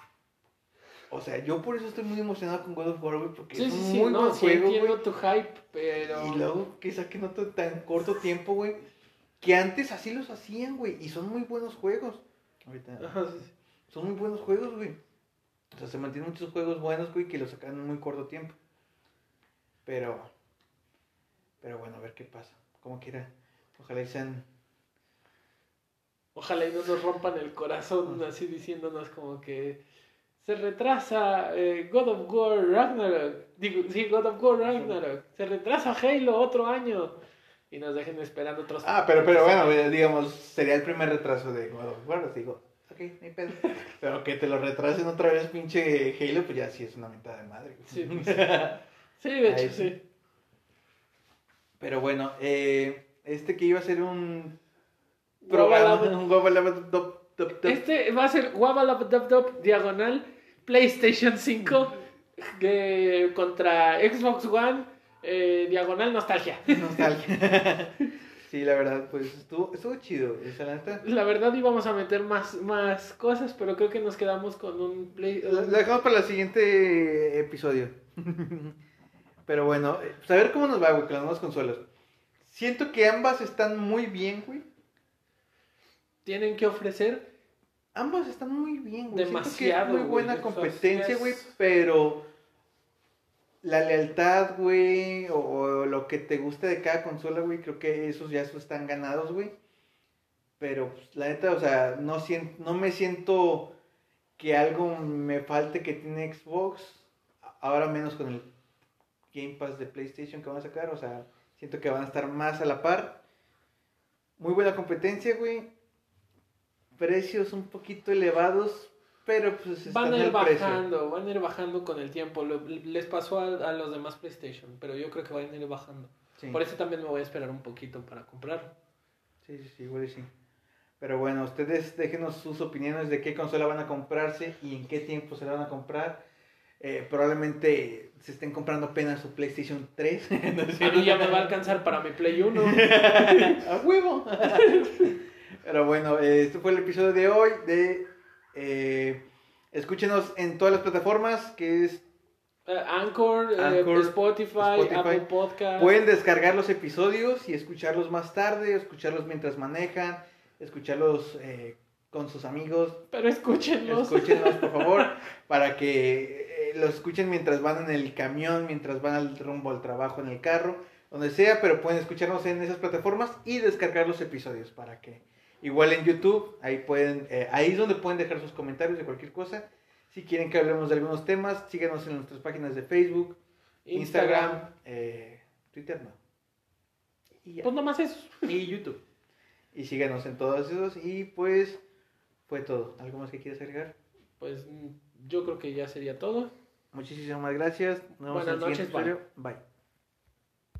O sea, yo por eso estoy muy emocionado con God of War, güey, porque Sí, es un sí, muy no, buen sí juego, entiendo tu hype, pero... Y luego que saquen otro tan corto tiempo, güey, que antes así los hacían, güey, y son muy buenos juegos. Ahorita. Son muy buenos juegos, güey. O sea, se mantienen muchos juegos buenos, güey, que los sacan en muy corto tiempo. Pero. Pero bueno, a ver qué pasa. Como quiera. Ojalá y sean. Ojalá y no nos rompan el corazón así diciéndonos como que se retrasa eh, God of War Ragnarok. Digo, sí, God of War Ragnarok. Se retrasa Halo otro año. Y nos dejen esperando otros. Ah, pero, pero bueno, digamos, sería el primer retraso de God of War. Digo, ok, no hay pedo. Pero que te lo retrasen otra vez, pinche Halo, pues ya sí es una mentada de madre. Sí, pues, Sí, de hecho, sí. sí. Pero bueno, eh, este que iba a ser un programa, un. Este va a ser Wabalabdabdab diagonal PlayStation 5 que contra Xbox One eh, diagonal nostalgia. Nostalgia. sí, la verdad, pues estuvo, estuvo chido. Esa la verdad íbamos a meter más, más cosas, pero creo que nos quedamos con un play. Lo lo dejamos para el siguiente episodio. Pero bueno, eh, pues a ver cómo nos va, güey, con las nuevas consolas. Siento que ambas están muy bien, güey. Tienen que ofrecer Ambas están muy bien, güey. Siento que Demasiado, es muy buena competencia, es- güey, pero la lealtad, güey, o, o lo que te gusta de cada consola, güey, creo que esos ya están ganados, güey. Pero pues, la neta, o sea, no, sien- no me siento que algo me falte que tiene Xbox, ahora menos con el Game Pass de PlayStation que van a sacar, o sea, siento que van a estar más a la par. Muy buena competencia, güey. Precios un poquito elevados, pero pues van a ir precio. bajando, van a ir bajando con el tiempo. Les pasó a, a los demás PlayStation, pero yo creo que van a ir bajando. Sí. Por eso también me voy a esperar un poquito para comprarlo. Sí, sí, sí, igual sí. Pero bueno, ustedes déjenos sus opiniones de qué consola van a comprarse y en qué tiempo se la van a comprar. Eh, probablemente se estén comprando apenas su PlayStation 3. ¿no A mí ya me va a alcanzar para mi Play 1. ¡A huevo! Pero bueno, eh, este fue el episodio de hoy de... eh, escúchenos en todas las plataformas, que es... Eh, Anchor, eh, Anchor, Spotify, Spotify. Apple Podcast. Pueden descargar los episodios y escucharlos más tarde, escucharlos mientras manejan, escucharlos eh, con sus amigos, Pero escúchenlos. Escúchenlos, por favor, para que eh, los escuchen mientras van en el camión, mientras van al rumbo al trabajo, en el carro, donde sea, pero pueden escucharnos en esas plataformas y descargar los episodios para que igual en YouTube, ahí pueden, eh, ahí es donde pueden dejar sus comentarios de cualquier cosa. Si quieren que hablemos de algunos temas, síganos en nuestras páginas de Facebook, Instagram, eh, Twitter no. Y ya. Pues nomás eso. Y YouTube. Y síganos en todos esos y pues fue todo. ¿Algo más que quieras agregar? Pues mm, yo creo que ya sería todo. Muchísimas gracias. Nos vemos Buenas en el noches, siguiente episodio. Bye.